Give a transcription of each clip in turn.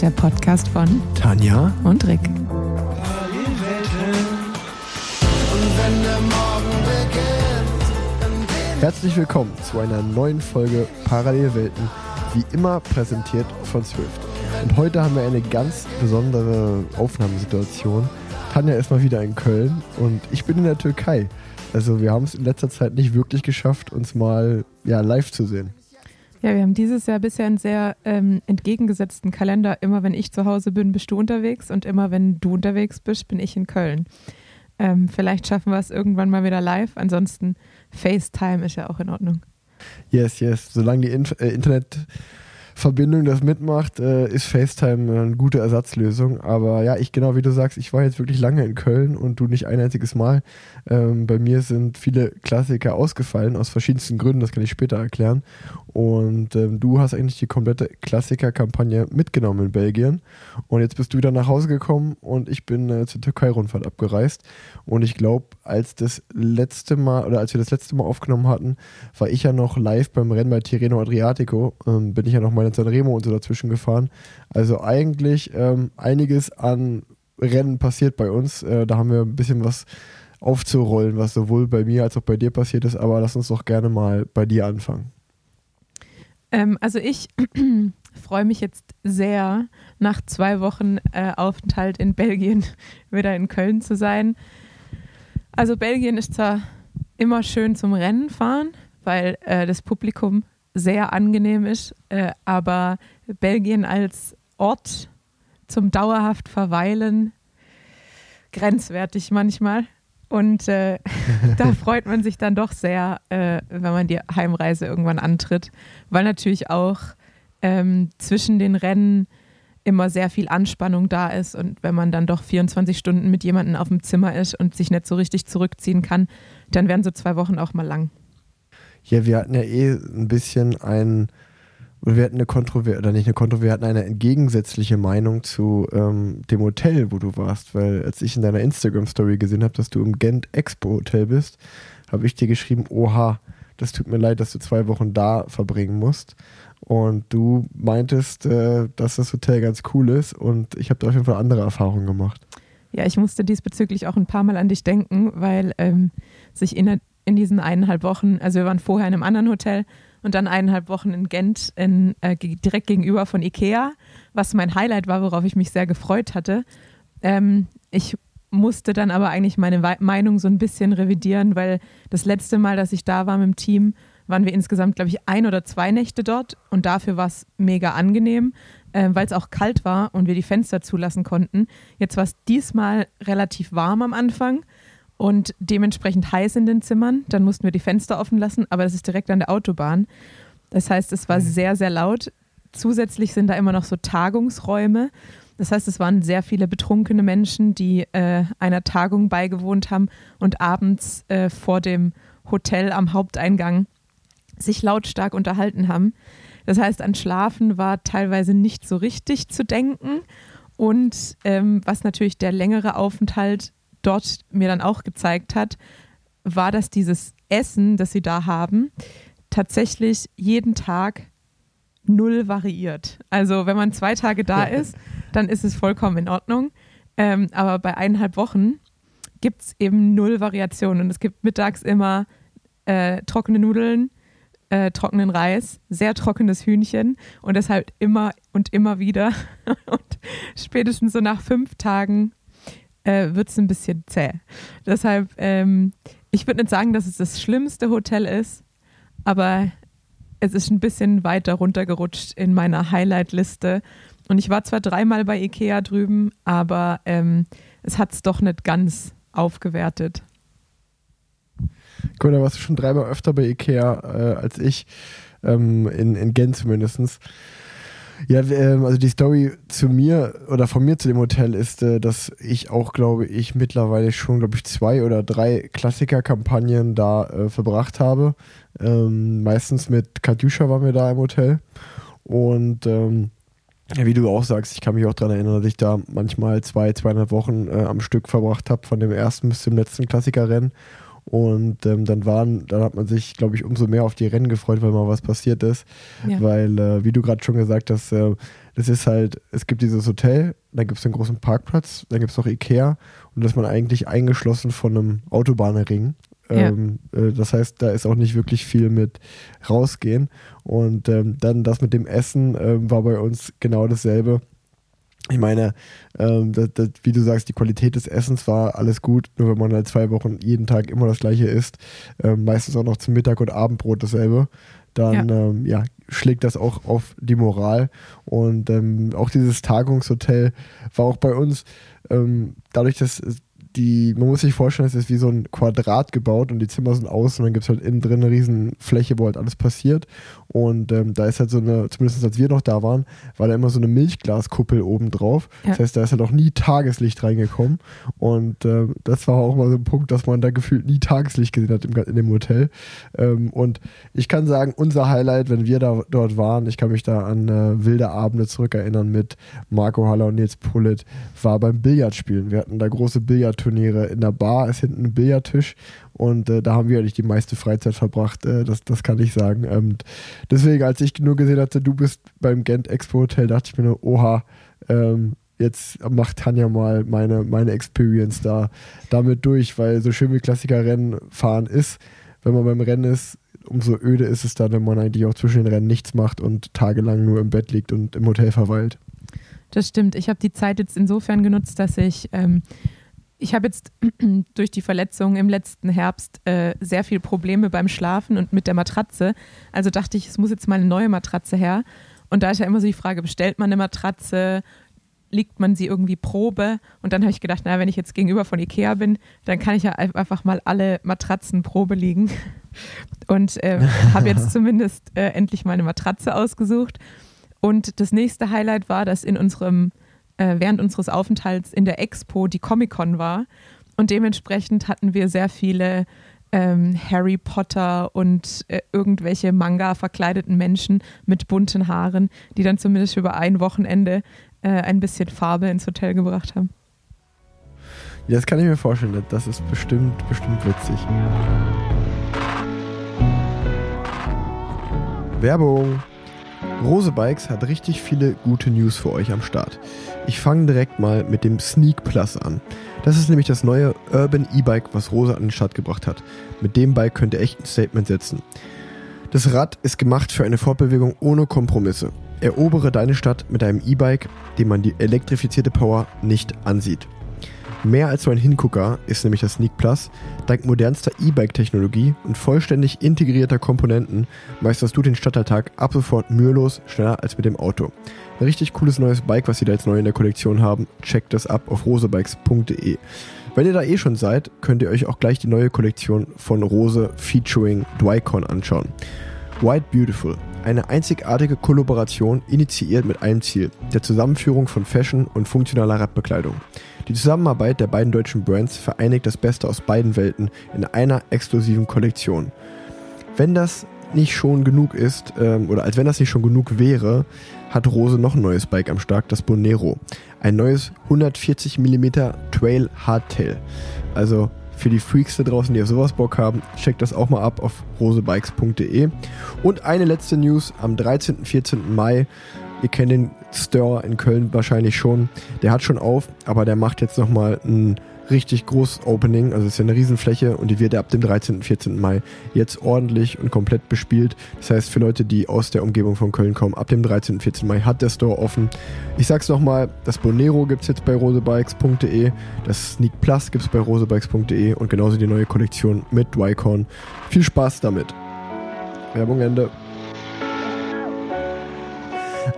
der Podcast von Tanja und Rick. Herzlich willkommen zu einer neuen Folge Parallelwelten, wie immer präsentiert von Swift. Und heute haben wir eine ganz besondere Aufnahmesituation. Tanja ist mal wieder in Köln und ich bin in der Türkei. Also wir haben es in letzter Zeit nicht wirklich geschafft, uns mal ja, live zu sehen. Ja, wir haben dieses Jahr bisher einen sehr ähm, entgegengesetzten Kalender. Immer wenn ich zu Hause bin, bist du unterwegs und immer wenn du unterwegs bist, bin ich in Köln. Ähm, vielleicht schaffen wir es irgendwann mal wieder live. Ansonsten FaceTime ist ja auch in Ordnung. Yes, yes. Solange die Inf äh, Internetverbindung das mitmacht, äh, ist FaceTime eine gute Ersatzlösung. Aber ja, ich genau wie du sagst, ich war jetzt wirklich lange in Köln und du nicht ein einziges Mal. Ähm, bei mir sind viele Klassiker ausgefallen, aus verschiedensten Gründen, das kann ich später erklären. Und ähm, du hast eigentlich die komplette Klassiker-Kampagne mitgenommen in Belgien. Und jetzt bist du wieder nach Hause gekommen und ich bin äh, zur Türkei-Rundfahrt abgereist. Und ich glaube, als das letzte Mal oder als wir das letzte Mal aufgenommen hatten, war ich ja noch live beim Rennen bei Tirreno Adriatico. Ähm, bin ich ja noch mal in Sanremo und so dazwischen gefahren. Also eigentlich ähm, einiges an Rennen passiert bei uns. Äh, da haben wir ein bisschen was aufzurollen, was sowohl bei mir als auch bei dir passiert ist. Aber lass uns doch gerne mal bei dir anfangen. Ähm, also ich freue mich jetzt sehr, nach zwei Wochen äh, Aufenthalt in Belgien wieder in Köln zu sein. Also Belgien ist zwar immer schön zum Rennen fahren, weil äh, das Publikum sehr angenehm ist, äh, aber Belgien als Ort zum dauerhaft Verweilen grenzwertig manchmal. Und äh, da freut man sich dann doch sehr, äh, wenn man die Heimreise irgendwann antritt, weil natürlich auch ähm, zwischen den Rennen immer sehr viel Anspannung da ist und wenn man dann doch 24 Stunden mit jemandem auf dem Zimmer ist und sich nicht so richtig zurückziehen kann, dann werden so zwei Wochen auch mal lang. Ja, wir hatten ja eh ein bisschen ein wir hatten eine Kontroverse, oder nicht eine Kontroverse, wir hatten eine entgegensätzliche Meinung zu ähm, dem Hotel, wo du warst, weil als ich in deiner Instagram-Story gesehen habe, dass du im Gent Expo Hotel bist, habe ich dir geschrieben, oha, das tut mir leid, dass du zwei Wochen da verbringen musst. Und du meintest, äh, dass das Hotel ganz cool ist und ich habe da auf jeden Fall andere Erfahrungen gemacht. Ja, ich musste diesbezüglich auch ein paar Mal an dich denken, weil ähm, sich in, in diesen eineinhalb Wochen, also wir waren vorher in einem anderen Hotel und dann eineinhalb Wochen in Gent in, äh, direkt gegenüber von Ikea, was mein Highlight war, worauf ich mich sehr gefreut hatte. Ähm, ich musste dann aber eigentlich meine Meinung so ein bisschen revidieren, weil das letzte Mal, dass ich da war mit dem Team, waren wir insgesamt, glaube ich, ein oder zwei Nächte dort und dafür war es mega angenehm, äh, weil es auch kalt war und wir die Fenster zulassen konnten. Jetzt war es diesmal relativ warm am Anfang und dementsprechend heiß in den Zimmern. Dann mussten wir die Fenster offen lassen, aber das ist direkt an der Autobahn. Das heißt, es war sehr, sehr laut. Zusätzlich sind da immer noch so Tagungsräume. Das heißt, es waren sehr viele betrunkene Menschen, die äh, einer Tagung beigewohnt haben und abends äh, vor dem Hotel am Haupteingang sich lautstark unterhalten haben. Das heißt, an Schlafen war teilweise nicht so richtig zu denken. Und ähm, was natürlich der längere Aufenthalt dort mir dann auch gezeigt hat, war, dass dieses Essen, das sie da haben, tatsächlich jeden Tag null variiert. Also wenn man zwei Tage da ist, dann ist es vollkommen in Ordnung. Ähm, aber bei eineinhalb Wochen gibt es eben null Variationen. Und es gibt mittags immer äh, trockene Nudeln, äh, trockenen Reis, sehr trockenes Hühnchen und deshalb immer und immer wieder. und spätestens so nach fünf Tagen äh, wird es ein bisschen zäh. Deshalb, ähm, ich würde nicht sagen, dass es das schlimmste Hotel ist, aber es ist ein bisschen weiter runtergerutscht in meiner Highlight-Liste. Und ich war zwar dreimal bei Ikea drüben, aber ähm, es hat es doch nicht ganz aufgewertet. Cool, da warst du schon dreimal öfter bei Ikea äh, als ich, ähm, in, in Gent zumindest. Ja, ähm, also die Story zu mir oder von mir zu dem Hotel ist, äh, dass ich auch, glaube ich, mittlerweile schon, glaube ich, zwei oder drei Klassiker-Kampagnen da äh, verbracht habe. Ähm, meistens mit Katjuscha waren wir da im Hotel. Und ähm, wie du auch sagst, ich kann mich auch daran erinnern, dass ich da manchmal zwei, zweieinhalb Wochen äh, am Stück verbracht habe, von dem ersten bis zum letzten Klassikerrennen. Und ähm, dann waren, dann hat man sich, glaube ich, umso mehr auf die Rennen gefreut, weil mal was passiert ist. Ja. Weil, äh, wie du gerade schon gesagt hast, äh, Das ist halt, es gibt dieses Hotel, dann gibt es einen großen Parkplatz, dann gibt es noch Ikea und da ist man eigentlich eingeschlossen von einem Autobahnring. Ja. Ähm, äh, das heißt, da ist auch nicht wirklich viel mit rausgehen. Und ähm, dann das mit dem Essen ähm, war bei uns genau dasselbe. Ich meine, ähm, das, das, wie du sagst, die Qualität des Essens war alles gut, nur wenn man halt zwei Wochen jeden Tag immer das gleiche isst, ähm, meistens auch noch zum Mittag- und Abendbrot dasselbe, dann ja. Ähm, ja schlägt das auch auf die Moral. Und ähm, auch dieses Tagungshotel war auch bei uns, ähm, dadurch, dass die, man muss sich vorstellen, es ist wie so ein Quadrat gebaut und die Zimmer sind außen und dann gibt es halt innen drin eine riesen Fläche, wo halt alles passiert. Und ähm, da ist halt so eine, zumindest als wir noch da waren, war da immer so eine Milchglaskuppel oben drauf. Ja. Das heißt, da ist halt auch nie Tageslicht reingekommen. Und ähm, das war auch mal so ein Punkt, dass man da gefühlt nie Tageslicht gesehen hat im, in dem Hotel. Ähm, und ich kann sagen, unser Highlight, wenn wir da dort waren, ich kann mich da an äh, wilde Abende zurückerinnern mit Marco Haller und Nils Pullet, war beim Billardspielen. Wir hatten da große Billardturniere. In der Bar ist hinten ein Billardtisch und äh, da haben wir eigentlich die meiste Freizeit verbracht, äh, das, das kann ich sagen. Ähm, deswegen, als ich nur gesehen hatte, du bist beim Gent Expo Hotel, dachte ich mir nur, oha, ähm, jetzt macht Tanja mal meine, meine Experience da damit durch, weil so schön wie Klassikerrennen fahren ist, wenn man beim Rennen ist, umso öde ist es dann, wenn man eigentlich auch zwischen den Rennen nichts macht und tagelang nur im Bett liegt und im Hotel verweilt. Das stimmt. Ich habe die Zeit jetzt insofern genutzt, dass ich ähm, ich habe jetzt durch die Verletzung im letzten Herbst äh, sehr viel Probleme beim Schlafen und mit der Matratze. Also dachte ich, es muss jetzt mal eine neue Matratze her. Und da ist ja immer so die Frage, bestellt man eine Matratze, liegt man sie irgendwie Probe? Und dann habe ich gedacht, naja, wenn ich jetzt gegenüber von Ikea bin, dann kann ich ja einfach mal alle Matratzen Probe liegen. Und äh, habe jetzt zumindest äh, endlich meine Matratze ausgesucht. Und das nächste Highlight war, dass in unserem äh, während unseres Aufenthalts in der Expo die Comic-Con war. Und dementsprechend hatten wir sehr viele ähm, Harry Potter und äh, irgendwelche Manga verkleideten Menschen mit bunten Haaren, die dann zumindest über ein Wochenende äh, ein bisschen Farbe ins Hotel gebracht haben. Ja, das kann ich mir vorstellen. Das ist bestimmt, bestimmt witzig. Werbung. Rose Bikes hat richtig viele gute News für euch am Start. Ich fange direkt mal mit dem Sneak Plus an. Das ist nämlich das neue Urban E-Bike, was Rose an den Start gebracht hat. Mit dem Bike könnt ihr echt ein Statement setzen. Das Rad ist gemacht für eine Fortbewegung ohne Kompromisse. Erobere deine Stadt mit einem E-Bike, dem man die elektrifizierte Power nicht ansieht. Mehr als so ein Hingucker ist nämlich das Sneak Plus. Dank modernster E-Bike-Technologie und vollständig integrierter Komponenten meisterst du den Stadtalltag ab sofort mühelos schneller als mit dem Auto. Ein richtig cooles neues Bike, was sie da jetzt neu in der Kollektion haben. Checkt das ab auf rosebikes.de. Wenn ihr da eh schon seid, könnt ihr euch auch gleich die neue Kollektion von Rose featuring Dwycon anschauen. White Beautiful. Eine einzigartige Kollaboration initiiert mit einem Ziel, der Zusammenführung von Fashion und funktionaler Radbekleidung. Die Zusammenarbeit der beiden deutschen Brands vereinigt das Beste aus beiden Welten in einer exklusiven Kollektion. Wenn das nicht schon genug ist, ähm, oder als wenn das nicht schon genug wäre, hat Rose noch ein neues Bike am Start, das Bonero. Ein neues 140 mm Trail Hardtail. Also für die Freaks da draußen, die auf sowas Bock haben, checkt das auch mal ab auf rosebikes.de. Und eine letzte News am 13. 14. Mai. Ihr kennt den Store in Köln wahrscheinlich schon. Der hat schon auf, aber der macht jetzt nochmal ein richtig groß Opening, also es ist ja eine Riesenfläche und die wird ab dem 13. und 14. Mai jetzt ordentlich und komplett bespielt. Das heißt, für Leute, die aus der Umgebung von Köln kommen, ab dem 13. und 14. Mai hat der Store offen. Ich sag's nochmal, das Bonero gibt's jetzt bei rosebikes.de, das Sneak Plus gibt's bei rosebikes.de und genauso die neue Kollektion mit Dwycon. Viel Spaß damit. Werbung Ende.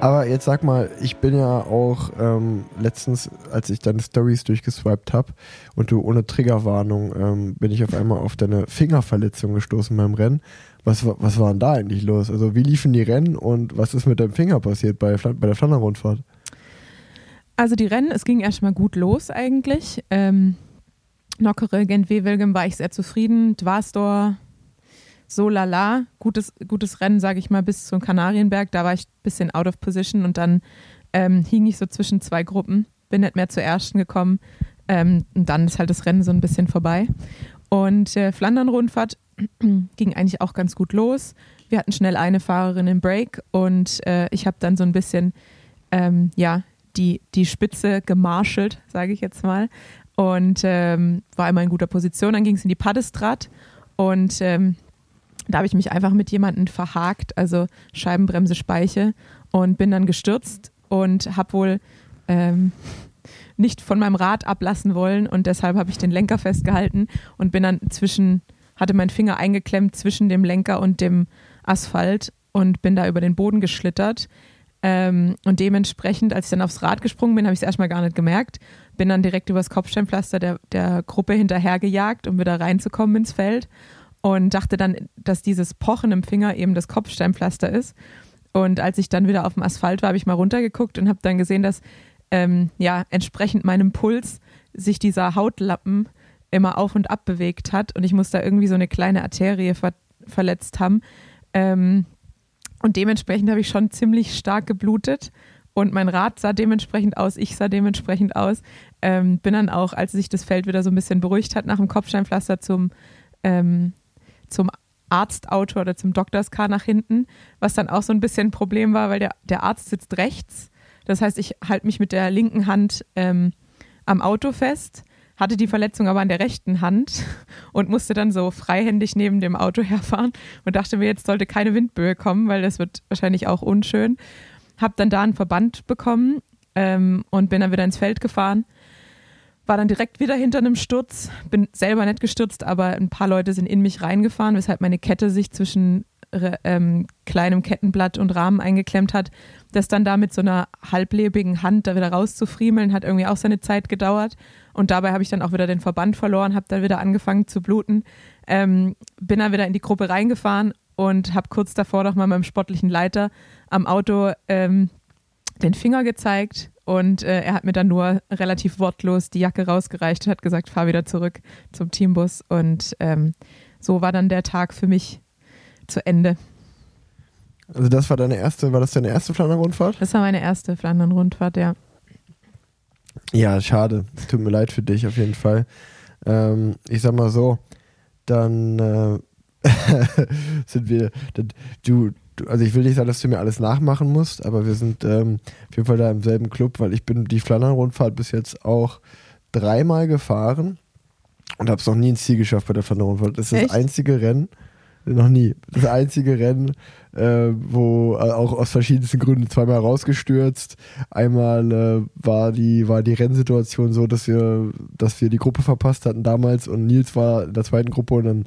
Aber jetzt sag mal, ich bin ja auch ähm, letztens, als ich deine Stories durchgeswiped habe und du ohne Triggerwarnung ähm, bin ich auf einmal auf deine Fingerverletzung gestoßen beim Rennen. Was, was war denn da eigentlich los? Also wie liefen die Rennen und was ist mit deinem Finger passiert bei, bei der Flandern-Rundfahrt? Also die Rennen, es ging erstmal gut los eigentlich. Ähm, Nockere, Gent-Wevelgem war ich sehr zufrieden. Dwarstor so lala, gutes, gutes Rennen, sage ich mal, bis zum Kanarienberg. Da war ich ein bisschen out of position und dann ähm, hing ich so zwischen zwei Gruppen, bin nicht mehr zur ersten gekommen. Ähm, und dann ist halt das Rennen so ein bisschen vorbei. Und äh, Flandern-Rundfahrt ging eigentlich auch ganz gut los. Wir hatten schnell eine Fahrerin im Break und äh, ich habe dann so ein bisschen ähm, ja, die, die Spitze gemarschelt, sage ich jetzt mal. Und ähm, war immer in guter Position. Dann ging es in die Paddestrat und ähm, da habe ich mich einfach mit jemandem verhakt, also Scheibenbremse, Speiche und bin dann gestürzt und habe wohl ähm, nicht von meinem Rad ablassen wollen und deshalb habe ich den Lenker festgehalten und bin dann zwischen, hatte meinen Finger eingeklemmt zwischen dem Lenker und dem Asphalt und bin da über den Boden geschlittert. Ähm, und dementsprechend, als ich dann aufs Rad gesprungen bin, habe ich es erstmal gar nicht gemerkt. Bin dann direkt übers Kopfsteinpflaster der, der Gruppe hinterhergejagt, um wieder reinzukommen ins Feld. Und dachte dann, dass dieses Pochen im Finger eben das Kopfsteinpflaster ist. Und als ich dann wieder auf dem Asphalt war, habe ich mal runtergeguckt und habe dann gesehen, dass ähm, ja entsprechend meinem Puls sich dieser Hautlappen immer auf und ab bewegt hat und ich muss da irgendwie so eine kleine Arterie ver verletzt haben. Ähm, und dementsprechend habe ich schon ziemlich stark geblutet und mein Rad sah dementsprechend aus, ich sah dementsprechend aus. Ähm, bin dann auch, als sich das Feld wieder so ein bisschen beruhigt hat, nach dem Kopfsteinpflaster zum, ähm, zum Arztauto oder zum Doktorscar nach hinten, was dann auch so ein bisschen ein Problem war, weil der, der Arzt sitzt rechts. Das heißt, ich halte mich mit der linken Hand ähm, am Auto fest, hatte die Verletzung aber an der rechten Hand und musste dann so freihändig neben dem Auto herfahren und dachte mir, jetzt sollte keine Windböe kommen, weil das wird wahrscheinlich auch unschön. Hab dann da einen Verband bekommen ähm, und bin dann wieder ins Feld gefahren war dann direkt wieder hinter einem Sturz, bin selber nicht gestürzt, aber ein paar Leute sind in mich reingefahren, weshalb meine Kette sich zwischen ähm, kleinem Kettenblatt und Rahmen eingeklemmt hat. Das dann da mit so einer halblebigen Hand da wieder rauszufriemeln, hat irgendwie auch seine Zeit gedauert. Und dabei habe ich dann auch wieder den Verband verloren, habe dann wieder angefangen zu bluten, ähm, bin dann wieder in die Gruppe reingefahren und habe kurz davor noch mal meinem sportlichen Leiter am Auto ähm, den Finger gezeigt und äh, er hat mir dann nur relativ wortlos die Jacke rausgereicht und hat gesagt, fahr wieder zurück zum Teambus. Und ähm, so war dann der Tag für mich zu Ende. Also das war deine erste, war das deine erste Flandern-Rundfahrt? Das war meine erste Flandern-Rundfahrt, ja. Ja, schade. Tut mir leid für dich auf jeden Fall. Ähm, ich sag mal so, dann äh, sind wir, du, also ich will nicht sagen, dass du mir alles nachmachen musst, aber wir sind ähm, auf jeden Fall da im selben Club, weil ich bin die Flandern-Rundfahrt bis jetzt auch dreimal gefahren und habe es noch nie ins Ziel geschafft bei der Flandern-Rundfahrt. Das ist Echt? das einzige Rennen, noch nie, das einzige Rennen, äh, wo äh, auch aus verschiedensten Gründen zweimal rausgestürzt. Einmal äh, war die war die Rennsituation so, dass wir dass wir die Gruppe verpasst hatten damals und Nils war in der zweiten Gruppe und dann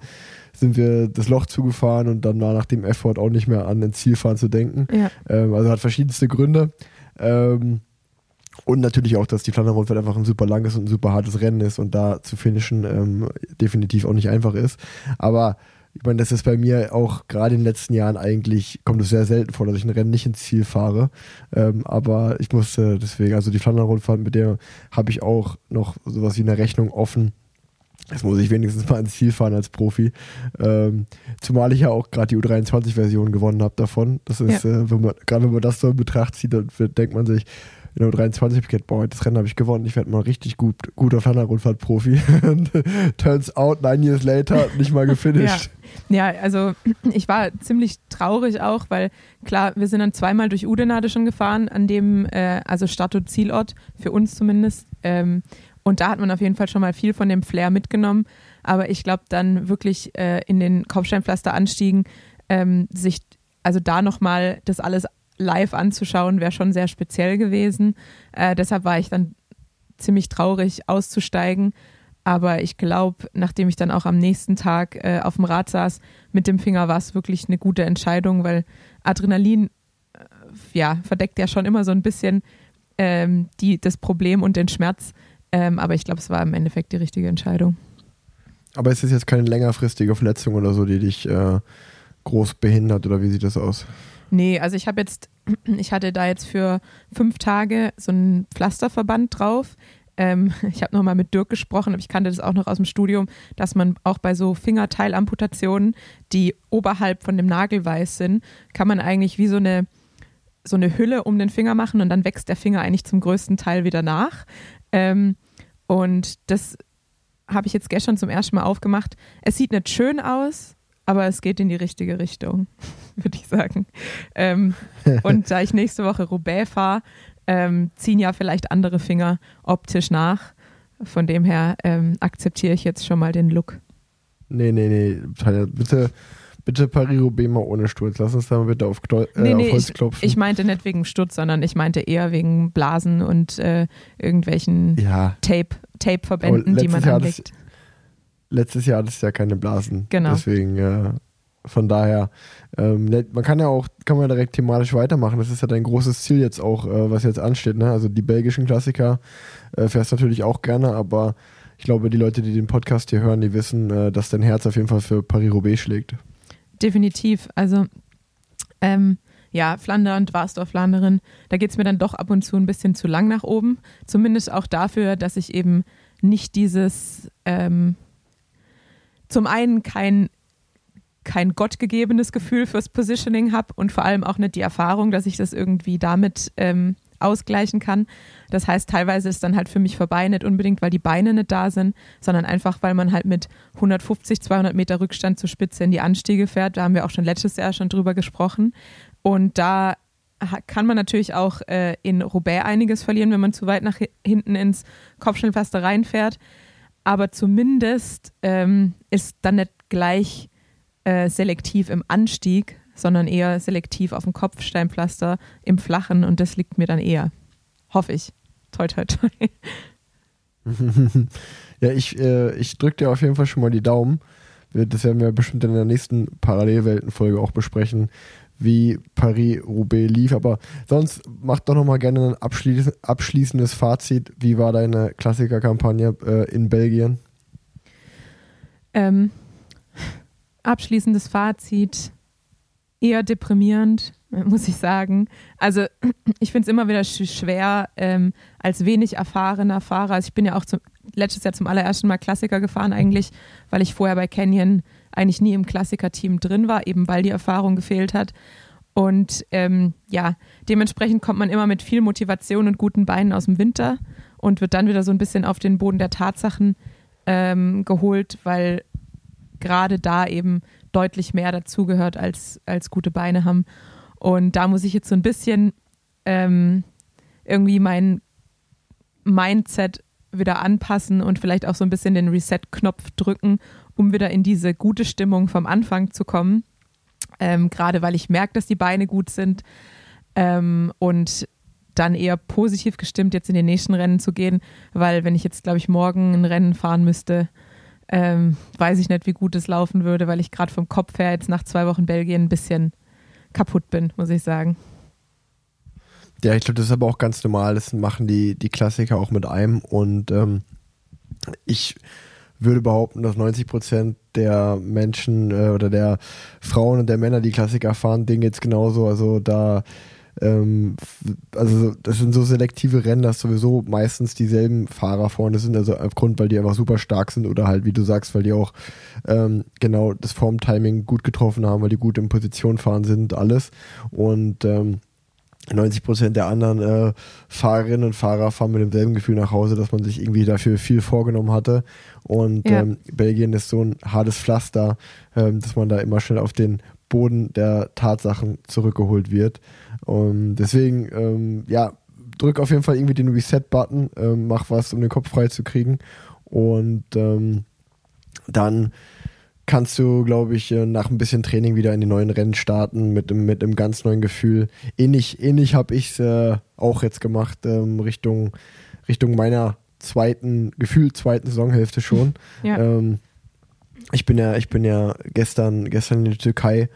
sind wir das Loch zugefahren und dann war nach dem Effort auch nicht mehr an den Zielfahren zu denken. Ja. Ähm, also hat verschiedenste Gründe. Ähm, und natürlich auch, dass die Flandern-Rundfahrt einfach ein super langes und ein super hartes Rennen ist und da zu finishen ähm, definitiv auch nicht einfach ist. Aber ich meine, das ist bei mir auch gerade in den letzten Jahren eigentlich, kommt es sehr selten vor, dass ich ein Rennen nicht ins Ziel fahre. Ähm, aber ich musste deswegen, also die Flandern-Rundfahrt, mit der habe ich auch noch sowas wie eine Rechnung offen Jetzt muss ich wenigstens mal ins Ziel fahren als Profi. Ähm, zumal ich ja auch gerade die U23-Version gewonnen habe davon. Das ist, ja. äh, wenn man, gerade wenn man das so in Betracht zieht, dann denkt man sich, in der U23 habe ich gedacht, boah, das Rennen habe ich gewonnen, ich werde mal richtig gut, guter Flandern-Rundfahrt-Profi. Turns out, nine years later, nicht mal gefinisht. Ja. ja. also ich war ziemlich traurig auch, weil klar, wir sind dann zweimal durch Udenade schon gefahren, an dem, äh, also Start- und Zielort, für uns zumindest. Ähm, und da hat man auf jeden Fall schon mal viel von dem Flair mitgenommen. Aber ich glaube, dann wirklich äh, in den Kopfsteinpflaster-Anstiegen ähm, sich, also da nochmal das alles live anzuschauen, wäre schon sehr speziell gewesen. Äh, deshalb war ich dann ziemlich traurig auszusteigen. Aber ich glaube, nachdem ich dann auch am nächsten Tag äh, auf dem Rad saß, mit dem Finger war es wirklich eine gute Entscheidung, weil Adrenalin äh, ja, verdeckt ja schon immer so ein bisschen ähm, die, das Problem und den Schmerz. Ähm, aber ich glaube, es war im Endeffekt die richtige Entscheidung. Aber ist es jetzt keine längerfristige Verletzung oder so, die dich äh, groß behindert oder wie sieht das aus? Nee, also ich habe jetzt, ich hatte da jetzt für fünf Tage so einen Pflasterverband drauf. Ähm, ich habe nochmal mit Dirk gesprochen, aber ich kannte das auch noch aus dem Studium, dass man auch bei so Fingerteilamputationen, die oberhalb von dem Nagel weiß sind, kann man eigentlich wie so eine so eine Hülle um den Finger machen und dann wächst der Finger eigentlich zum größten Teil wieder nach. Ähm, und das habe ich jetzt gestern zum ersten Mal aufgemacht. Es sieht nicht schön aus, aber es geht in die richtige Richtung, würde ich sagen. Ähm, und da ich nächste Woche Roubaix fahre, ähm, ziehen ja vielleicht andere Finger optisch nach. Von dem her ähm, akzeptiere ich jetzt schon mal den Look. Nee, nee, nee. Bitte, bitte Paris-Roubaix mal ohne Sturz. Lass uns da mal bitte auf, äh, nee, nee, auf Holz ich, klopfen. Ich meinte nicht wegen Sturz, sondern ich meinte eher wegen Blasen und äh, irgendwelchen ja. Tape, Tape-Verbänden, die man Jahr anlegt. Das, letztes Jahr hattest du ja keine Blasen. Genau. Deswegen, äh, von daher, ähm, man kann ja auch, kann man direkt thematisch weitermachen. Das ist ja dein großes Ziel jetzt auch, äh, was jetzt ansteht. Ne? Also die belgischen Klassiker äh, fährst natürlich auch gerne, aber ich glaube, die Leute, die den Podcast hier hören, die wissen, äh, dass dein Herz auf jeden Fall für Paris-Roubaix schlägt. Definitiv. Also, ähm, ja, Flander und Warsdorf-Flanderin, da geht es mir dann doch ab und zu ein bisschen zu lang nach oben. Zumindest auch dafür, dass ich eben nicht dieses, ähm, zum einen kein kein gottgegebenes Gefühl fürs Positioning habe und vor allem auch nicht die Erfahrung, dass ich das irgendwie damit ähm, ausgleichen kann. Das heißt, teilweise ist dann halt für mich vorbei, nicht unbedingt, weil die Beine nicht da sind, sondern einfach, weil man halt mit 150, 200 Meter Rückstand zur Spitze in die Anstiege fährt. Da haben wir auch schon letztes Jahr schon drüber gesprochen. Und da kann man natürlich auch äh, in Roubaix einiges verlieren, wenn man zu weit nach hinten ins Kopfschnellpflaster reinfährt. Aber zumindest ähm, ist dann nicht gleich äh, selektiv im Anstieg, sondern eher selektiv auf dem Kopfsteinpflaster im Flachen und das liegt mir dann eher. Hoffe ich. Toi, toi, toi. ja, ich, äh, ich drücke dir auf jeden Fall schon mal die Daumen. Das werden wir bestimmt in der nächsten Parallelwelten-Folge auch besprechen, wie Paris-Roubaix lief. Aber sonst mach doch noch mal gerne ein abschließ abschließendes Fazit. Wie war deine Klassikerkampagne äh, in Belgien? Ähm, abschließendes Fazit. Eher deprimierend, muss ich sagen. Also ich finde es immer wieder schwer, ähm, als wenig erfahrener Fahrer, also ich bin ja auch zum, letztes Jahr zum allerersten Mal Klassiker gefahren eigentlich, weil ich vorher bei Canyon eigentlich nie im Klassiker-Team drin war, eben weil die Erfahrung gefehlt hat. Und ähm, ja, dementsprechend kommt man immer mit viel Motivation und guten Beinen aus dem Winter und wird dann wieder so ein bisschen auf den Boden der Tatsachen ähm, geholt, weil gerade da eben deutlich mehr dazugehört als, als gute Beine haben. Und da muss ich jetzt so ein bisschen ähm, irgendwie mein Mindset wieder anpassen und vielleicht auch so ein bisschen den Reset-Knopf drücken, um wieder in diese gute Stimmung vom Anfang zu kommen. Ähm, gerade weil ich merke, dass die Beine gut sind ähm, und dann eher positiv gestimmt jetzt in den nächsten Rennen zu gehen, weil wenn ich jetzt, glaube ich, morgen ein Rennen fahren müsste, ähm, weiß ich nicht, wie gut es laufen würde, weil ich gerade vom Kopf her jetzt nach zwei Wochen Belgien ein bisschen kaputt bin, muss ich sagen. Ja, ich glaube, das ist aber auch ganz normal. Das machen die, die Klassiker auch mit einem. Und ähm, ich würde behaupten, dass 90 Prozent der Menschen äh, oder der Frauen und der Männer, die Klassiker fahren, denen jetzt genauso. Also da ähm, also das sind so selektive Rennen, dass sowieso meistens dieselben Fahrer vorne sind, also aufgrund, weil die einfach super stark sind oder halt, wie du sagst, weil die auch ähm, genau das Formtiming gut getroffen haben, weil die gut in Position fahren sind, alles. Und ähm, 90 Prozent der anderen äh, Fahrerinnen und Fahrer fahren mit demselben Gefühl nach Hause, dass man sich irgendwie dafür viel vorgenommen hatte. Und ja. ähm, Belgien ist so ein hartes Pflaster, ähm, dass man da immer schnell auf den Boden der Tatsachen zurückgeholt wird. Und deswegen, ähm, ja, drück auf jeden Fall irgendwie den Reset-Button, ähm, mach was, um den Kopf frei zu kriegen. Und ähm, dann kannst du, glaube ich, äh, nach ein bisschen Training wieder in die neuen Rennen starten mit, mit einem ganz neuen Gefühl. Ähnlich, ähnlich habe ich es äh, auch jetzt gemacht, ähm, Richtung, Richtung meiner zweiten, gefühlt zweiten Saisonhälfte schon. Ja. Ähm, ich bin ja, ich bin ja gestern, gestern in die Türkei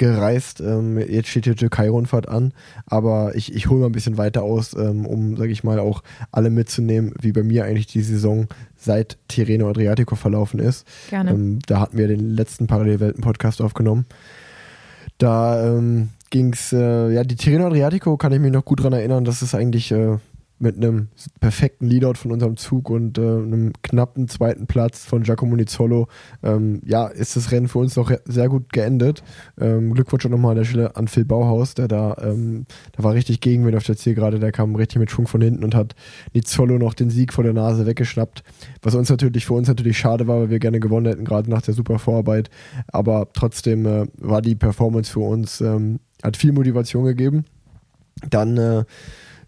gereist. Ähm, jetzt steht die Türkei-Rundfahrt an, aber ich, ich hole mal ein bisschen weiter aus, ähm, um, sage ich mal, auch alle mitzunehmen, wie bei mir eigentlich die Saison seit Tirreno Adriatico verlaufen ist. Gerne. Ähm, da hatten wir den letzten Parallelwelten-Podcast aufgenommen. Da ähm, ging es, äh, ja, die Tirreno Adriatico kann ich mich noch gut daran erinnern, dass es eigentlich äh, mit einem perfekten Leadout von unserem Zug und äh, einem knappen zweiten Platz von Giacomo Nizzolo, ähm, ja, ist das Rennen für uns noch sehr gut geendet. Ähm, Glückwunsch auch nochmal an der Stelle an Phil Bauhaus, der da, ähm, da war richtig Gegenwind auf der Zielgerade, der kam richtig mit Schwung von hinten und hat Nizzolo noch den Sieg vor der Nase weggeschnappt, was uns natürlich, für uns natürlich schade war, weil wir gerne gewonnen hätten, gerade nach der super Vorarbeit, aber trotzdem äh, war die Performance für uns, ähm, hat viel Motivation gegeben. Dann äh,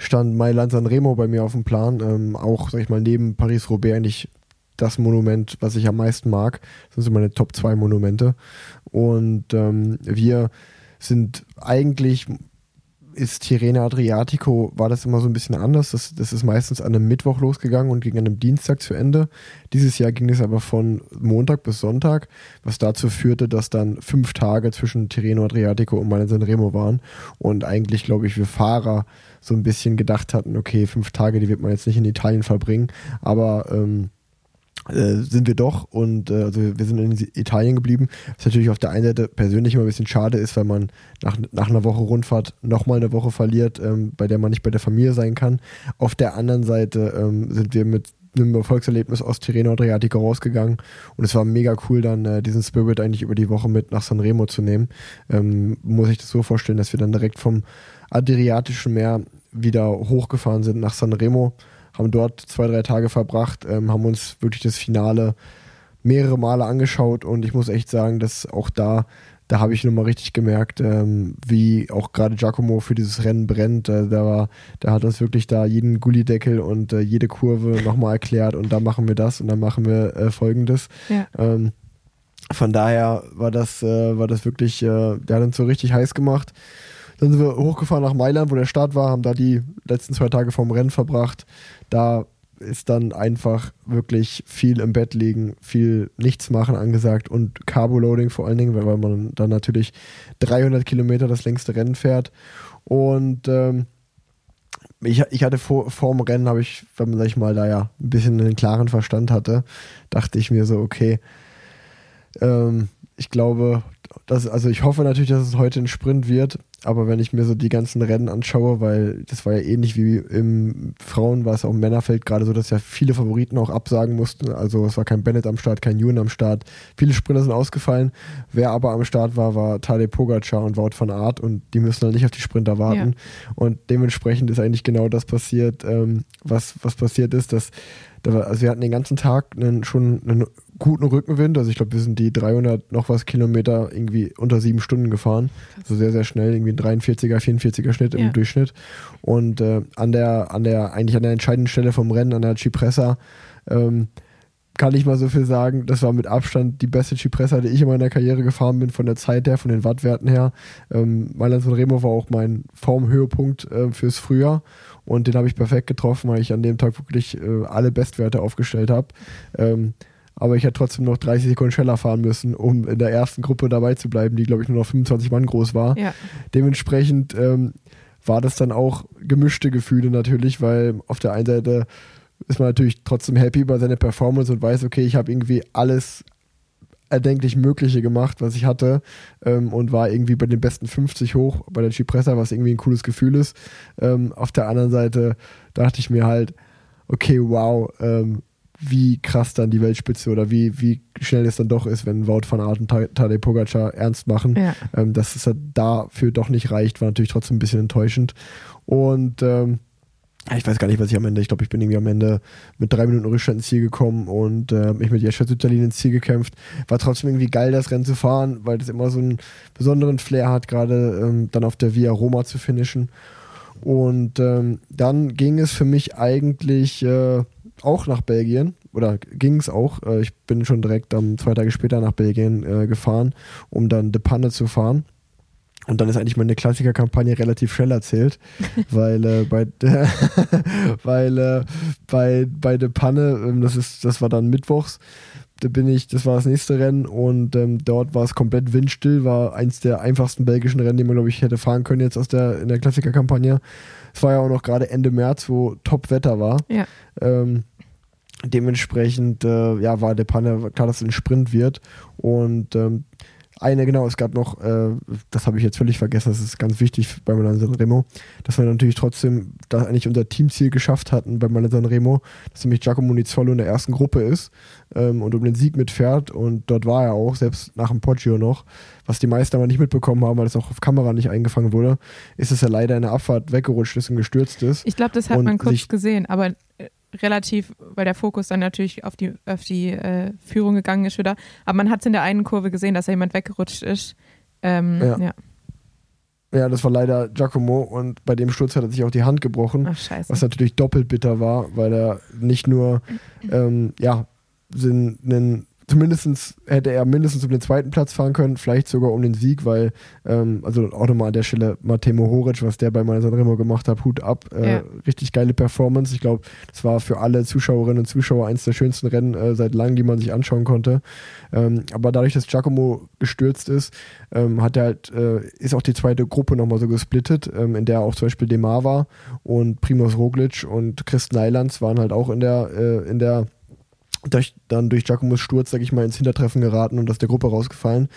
stand Mailand San Remo bei mir auf dem Plan. Ähm, auch, sag ich mal, neben Paris-Roubaix eigentlich das Monument, was ich am meisten mag. Das sind meine Top 2 Monumente. Und ähm, wir sind eigentlich ist Tirreno Adriatico, war das immer so ein bisschen anders. Das, das ist meistens an einem Mittwoch losgegangen und ging an einem Dienstag zu Ende. Dieses Jahr ging es aber von Montag bis Sonntag, was dazu führte, dass dann fünf Tage zwischen Tirreno Adriatico und Mailand Sanremo waren. Und eigentlich, glaube ich, wir Fahrer so ein bisschen gedacht hatten, okay, fünf Tage, die wird man jetzt nicht in Italien verbringen. Aber ähm, äh, sind wir doch und äh, also wir sind in Italien geblieben. Was natürlich auf der einen Seite persönlich immer ein bisschen schade ist, weil man nach, nach einer Woche Rundfahrt nochmal eine Woche verliert, ähm, bei der man nicht bei der Familie sein kann. Auf der anderen Seite ähm, sind wir mit einem Erfolgserlebnis aus Tirreno Adriatico rausgegangen und es war mega cool, dann äh, diesen Spirit eigentlich über die Woche mit nach Sanremo zu nehmen. Ähm, muss ich das so vorstellen, dass wir dann direkt vom Adriatischen Meer wieder hochgefahren sind nach Sanremo haben dort zwei, drei Tage verbracht, ähm, haben uns wirklich das Finale mehrere Male angeschaut und ich muss echt sagen, dass auch da, da habe ich nochmal richtig gemerkt, ähm, wie auch gerade Giacomo für dieses Rennen brennt. Äh, da war, der hat uns wirklich da jeden Gullideckel und äh, jede Kurve nochmal erklärt und da machen wir das und dann machen wir äh, folgendes. Ja. Ähm, von daher war das, äh, war das wirklich, äh, der hat uns so richtig heiß gemacht. Dann sind wir hochgefahren nach Mailand, wo der Start war, haben da die letzten zwei Tage vom Rennen verbracht. Da ist dann einfach wirklich viel im Bett liegen, viel nichts machen angesagt und Carbo-Loading vor allen Dingen, weil man dann natürlich 300 Kilometer das längste Rennen fährt. Und ähm, ich, ich hatte vor, vor dem Rennen, habe ich, wenn man, sag mal, da ja ein bisschen einen klaren Verstand hatte, dachte ich mir so, okay, ähm, ich glaube, dass, also ich hoffe natürlich, dass es heute ein Sprint wird, aber wenn ich mir so die ganzen Rennen anschaue, weil das war ja ähnlich wie im Frauen, war es auch im Männerfeld gerade so, dass ja viele Favoriten auch absagen mussten. Also es war kein Bennett am Start, kein Ewan am Start. Viele Sprinter sind ausgefallen. Wer aber am Start war, war Tadej Pogacar und Wout van Aert und die müssen halt nicht auf die Sprinter warten. Ja. Und dementsprechend ist eigentlich genau das passiert, ähm, was, was passiert ist, dass also wir hatten den ganzen Tag einen, schon einen guten Rückenwind. Also ich glaube, wir sind die 300 noch was Kilometer irgendwie unter sieben Stunden gefahren. Also sehr, sehr schnell, irgendwie ein 43er, 44er Schnitt im Durchschnitt. Und äh, an der, an der, eigentlich an der entscheidenden Stelle vom Rennen, an der Cipressa, ähm, kann ich mal so viel sagen, das war mit Abstand die beste Cipressa, die ich in meiner Karriere gefahren bin, von der Zeit her, von den Wattwerten her. Ähm, Mailand und Remo war auch mein Formhöhepunkt äh, fürs Frühjahr und den habe ich perfekt getroffen, weil ich an dem Tag wirklich äh, alle Bestwerte aufgestellt habe. Ähm, aber ich hätte trotzdem noch 30 Sekunden schneller fahren müssen, um in der ersten Gruppe dabei zu bleiben, die glaube ich nur noch 25 Mann groß war. Ja. Dementsprechend ähm, war das dann auch gemischte Gefühle natürlich, weil auf der einen Seite ist man natürlich trotzdem happy über seine Performance und weiß, okay, ich habe irgendwie alles erdenklich Mögliche gemacht, was ich hatte ähm, und war irgendwie bei den besten 50 hoch bei der Cipressa, was irgendwie ein cooles Gefühl ist. Ähm, auf der anderen Seite dachte ich mir halt, okay, wow, ähm, wie krass dann die Weltspitze oder wie, wie schnell es dann doch ist, wenn Wout van Aert und Tadej Pogacar ernst machen. Ja. Ähm, dass es halt dafür doch nicht reicht, war natürlich trotzdem ein bisschen enttäuschend. Und ähm, ich weiß gar nicht, was ich am Ende, ich glaube, ich bin irgendwie am Ende mit drei Minuten Rückstand ins Ziel gekommen und äh, mich mit Jescha Sütterlin ins Ziel gekämpft. War trotzdem irgendwie geil, das Rennen zu fahren, weil das immer so einen besonderen Flair hat, gerade ähm, dann auf der Via Roma zu finishen. Und ähm, dann ging es für mich eigentlich äh, auch nach Belgien oder ging es auch. Äh, ich bin schon direkt ähm, zwei Tage später nach Belgien äh, gefahren, um dann De Panne zu fahren. Und dann ist eigentlich meine Klassikerkampagne relativ schnell erzählt, weil äh, bei der, weil äh, bei bei De Panne, ähm, das ist das war dann mittwochs, da bin ich, das war das nächste Rennen und ähm, dort war es komplett windstill, war eins der einfachsten belgischen Rennen, die man glaube ich hätte fahren können jetzt aus der in der Klassikerkampagne. Es war ja auch noch gerade Ende März, wo Top-Wetter war. Ja. Ähm, dementsprechend äh, ja, war der Panne klar, dass es ein Sprint wird. Und ähm, eine, genau, es gab noch, äh, das habe ich jetzt völlig vergessen, das ist ganz wichtig bei Milan Remo, dass wir natürlich trotzdem da eigentlich unser Teamziel geschafft hatten bei Milan Remo, dass nämlich Giacomo Nizzolo in der ersten Gruppe ist ähm, und um den Sieg mitfährt und dort war er auch, selbst nach dem Poggio noch, was die meisten aber nicht mitbekommen haben, weil es auch auf Kamera nicht eingefangen wurde, ist, dass er leider in der Abfahrt weggerutscht ist und gestürzt ist. Ich glaube, das hat man kurz gesehen, aber äh, relativ, weil der Fokus dann natürlich auf die, auf die äh, Führung gegangen ist wieder. Aber man hat es in der einen Kurve gesehen, dass da jemand weggerutscht ist. Ähm, ja. ja. Ja, das war leider Giacomo und bei dem Sturz hat er sich auch die Hand gebrochen. Ach, scheiße. Was natürlich doppelt bitter war, weil er nicht nur ähm, ja, einen zumindest hätte er mindestens um den zweiten Platz fahren können, vielleicht sogar um den Sieg, weil, ähm, also auch nochmal an der Stelle Matemo Horic, was der bei meiner Sanremo gemacht hat, Hut ab. Äh, ja. Richtig geile Performance. Ich glaube, das war für alle Zuschauerinnen und Zuschauer eines der schönsten Rennen äh, seit langem, die man sich anschauen konnte. Ähm, aber dadurch, dass Giacomo gestürzt ist, ähm, hat er halt, äh, ist auch die zweite Gruppe nochmal so gesplittet, ähm, in der auch zum Beispiel Demar war und Primoz Roglic und Chris Neilands waren halt auch in der, äh, in der durch, dann durch Giacomos Sturz, sag ich mal, ins Hintertreffen geraten und aus der Gruppe rausgefallen.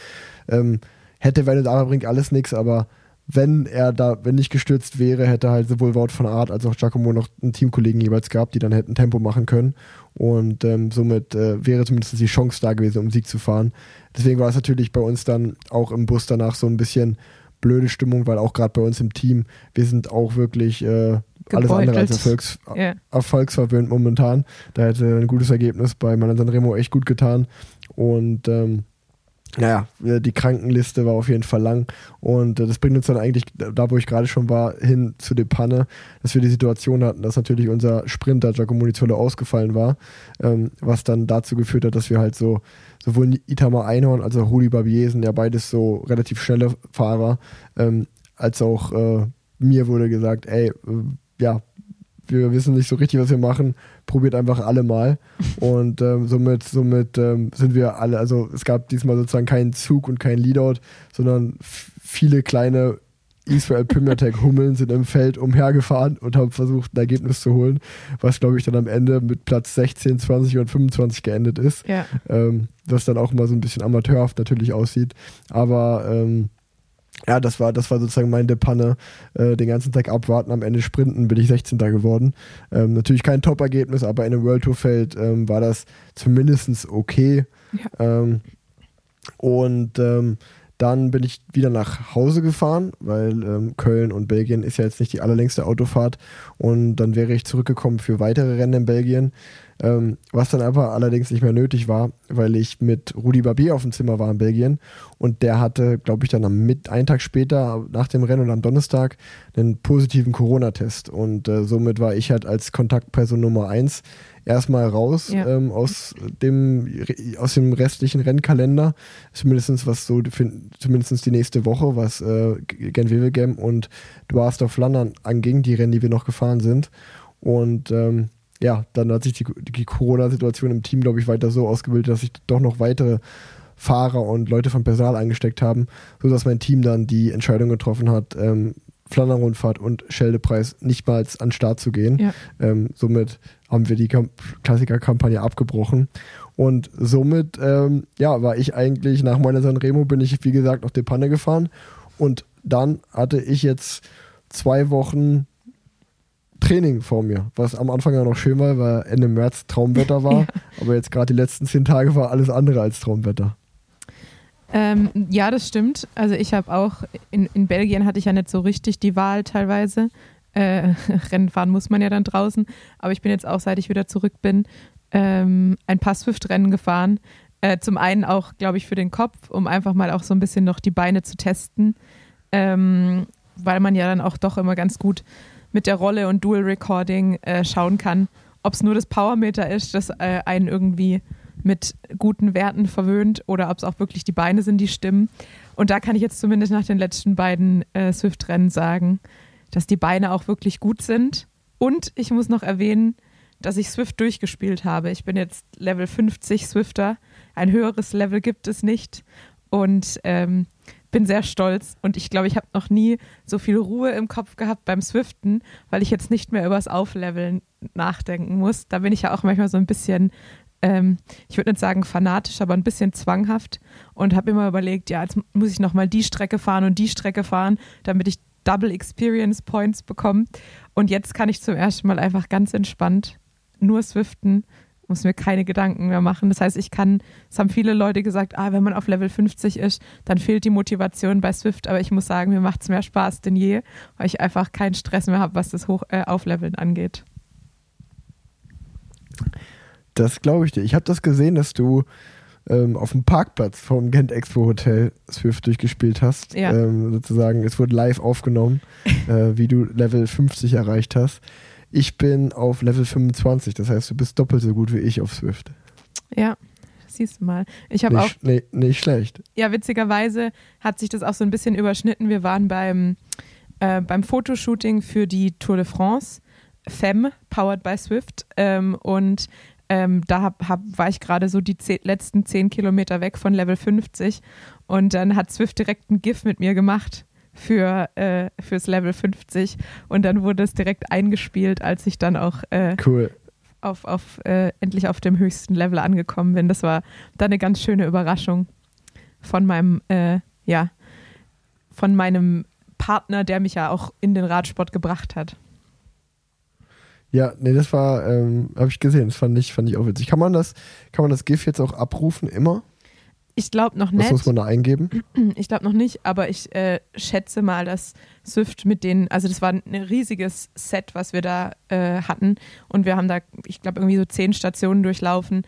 Ähm, hätte Vanedara bringt alles nichts, aber wenn er da, wenn nicht gestürzt wäre, hätte halt sowohl Wout von Art als auch Giacomo noch einen Teamkollegen jeweils gehabt, die dann hätten Tempo machen können. Und ähm, somit äh, wäre zumindest die Chance da gewesen, um Sieg zu fahren. Deswegen war es natürlich bei uns dann auch im Bus danach so ein bisschen blöde Stimmung, weil auch gerade bei uns im Team, wir sind auch wirklich äh, alles andere als Erfolgs yeah. erfolgsverwöhnt momentan. Da hätte ein gutes Ergebnis bei Manan Sanremo echt gut getan. Und ähm, naja, die Krankenliste war auf jeden Fall lang und äh, das bringt uns dann eigentlich, da wo ich gerade schon war, hin zu der Panne, dass wir die Situation hatten, dass natürlich unser Sprinter Giacomo Nizzolo ausgefallen war, ähm, was dann dazu geführt hat, dass wir halt so sowohl Itamar Einhorn als auch Rudi Babiesen, ja beides so relativ schnelle Fahrer, ähm, als auch äh, mir wurde gesagt, ey, äh, ja, wir wissen nicht so richtig, was wir machen, probiert einfach alle mal. Und ähm, somit, somit ähm, sind wir alle, also es gab diesmal sozusagen keinen Zug und kein Leadout, sondern viele kleine Israel Premier Tech Hummeln sind im Feld umhergefahren und haben versucht, ein Ergebnis zu holen, was glaube ich dann am Ende mit Platz 16, 20 und 25 geendet ist. Ja. Ähm, was dann auch immer so ein bisschen amateurhaft natürlich aussieht. Aber ähm, ja, das war, das war sozusagen meine Panne. Äh, den ganzen Tag abwarten, am Ende sprinten, bin ich 16. geworden. Ähm, natürlich kein Top-Ergebnis, aber in einem World Tour-Feld ähm, war das zumindest okay. Ja. Ähm, und ähm, dann bin ich wieder nach Hause gefahren, weil ähm, Köln und Belgien ist ja jetzt nicht die allerlängste Autofahrt. Und dann wäre ich zurückgekommen für weitere Rennen in Belgien. Ähm, was dann aber allerdings nicht mehr nötig war, weil ich mit Rudi Barbier auf dem Zimmer war in Belgien. Und der hatte, glaube ich, dann am mit einen Tag später nach dem Rennen und am Donnerstag einen positiven Corona-Test. Und äh, somit war ich halt als Kontaktperson Nummer eins erstmal raus ja. ähm, aus dem aus dem restlichen Rennkalender, zumindest was so zumindest die nächste Woche, was äh, Gent-Wevelgem und Dwarsdorf Flandern anging, die Rennen, die wir noch gefahren sind. Und ähm, ja, dann hat sich die, die Corona-Situation im Team, glaube ich, weiter so ausgebildet, dass sich doch noch weitere Fahrer und Leute vom Personal eingesteckt haben, sodass mein Team dann die Entscheidung getroffen hat, ähm, Flandern-Rundfahrt und Scheldepreis nicht mal an den Start zu gehen. Ja. Ähm, somit haben wir die Klassiker-Kampagne abgebrochen. Und somit, ähm, ja, war ich eigentlich nach meiner Sanremo, bin ich, wie gesagt, auf die Panne gefahren. Und dann hatte ich jetzt zwei Wochen Training vor mir, was am Anfang ja noch schön war, weil Ende März Traumwetter war. ja. Aber jetzt gerade die letzten zehn Tage war alles andere als Traumwetter. Ähm, ja, das stimmt. Also ich habe auch, in, in Belgien hatte ich ja nicht so richtig die Wahl teilweise. Äh, Rennen fahren muss man ja dann draußen. Aber ich bin jetzt auch, seit ich wieder zurück bin, ähm, ein paar Swift-Rennen gefahren. Äh, zum einen auch, glaube ich, für den Kopf, um einfach mal auch so ein bisschen noch die Beine zu testen. Ähm, weil man ja dann auch doch immer ganz gut mit der Rolle und Dual Recording äh, schauen kann, ob es nur das Powermeter ist, das äh, einen irgendwie mit guten Werten verwöhnt oder ob es auch wirklich die Beine sind, die stimmen. Und da kann ich jetzt zumindest nach den letzten beiden äh, Swift-Rennen sagen, dass die Beine auch wirklich gut sind. Und ich muss noch erwähnen, dass ich Swift durchgespielt habe. Ich bin jetzt Level 50 Swifter. Ein höheres Level gibt es nicht. Und ähm, bin sehr stolz und ich glaube, ich habe noch nie so viel Ruhe im Kopf gehabt beim Swiften, weil ich jetzt nicht mehr über das Aufleveln nachdenken muss. Da bin ich ja auch manchmal so ein bisschen, ähm, ich würde nicht sagen fanatisch, aber ein bisschen zwanghaft und habe immer überlegt, ja, jetzt muss ich nochmal die Strecke fahren und die Strecke fahren, damit ich Double Experience Points bekomme. Und jetzt kann ich zum ersten Mal einfach ganz entspannt nur Swiften muss mir keine Gedanken mehr machen. Das heißt, ich kann, es haben viele Leute gesagt, ah, wenn man auf Level 50 ist, dann fehlt die Motivation bei Swift, aber ich muss sagen, mir macht es mehr Spaß denn je, weil ich einfach keinen Stress mehr habe, was das Hoch äh, Aufleveln angeht. Das glaube ich dir. Ich habe das gesehen, dass du ähm, auf dem Parkplatz vom Gent Expo Hotel Swift durchgespielt hast. Ja. Ähm, sozusagen, es wurde live aufgenommen, äh, wie du Level 50 erreicht hast. Ich bin auf Level 25, das heißt, du bist doppelt so gut wie ich auf Swift. Ja, siehst du mal. Ich habe auch, Nicht, nee, nicht schlecht. ja, witzigerweise hat sich das auch so ein bisschen überschnitten. Wir waren beim, äh, beim Fotoshooting für die Tour de France, FEM, powered by Swift. Ähm, und ähm, da hab, hab, war ich gerade so die zeh- letzten 10 Kilometer weg von Level 50. Und dann hat Swift direkt ein GIF mit mir gemacht für äh, fürs Level 50. Und dann wurde es direkt eingespielt, als ich dann auch äh, Cool. auf, auf äh, endlich auf dem höchsten Level angekommen bin. Das war dann eine ganz schöne Überraschung von meinem, äh, ja, von meinem Partner, der mich ja auch in den Radsport gebracht hat. Ja, nee, das war, ähm, habe ich gesehen, das fand ich, fand ich auch witzig. Kann man das, kann man das GIF jetzt auch abrufen, immer? Ich glaube noch Was nicht. muss man da eingeben? Ich glaube noch nicht, aber ich äh, schätze mal, dass Swift mit denen, also das war ein riesiges Set, was wir da äh, hatten und wir haben da, ich glaube, irgendwie so zehn Stationen durchlaufen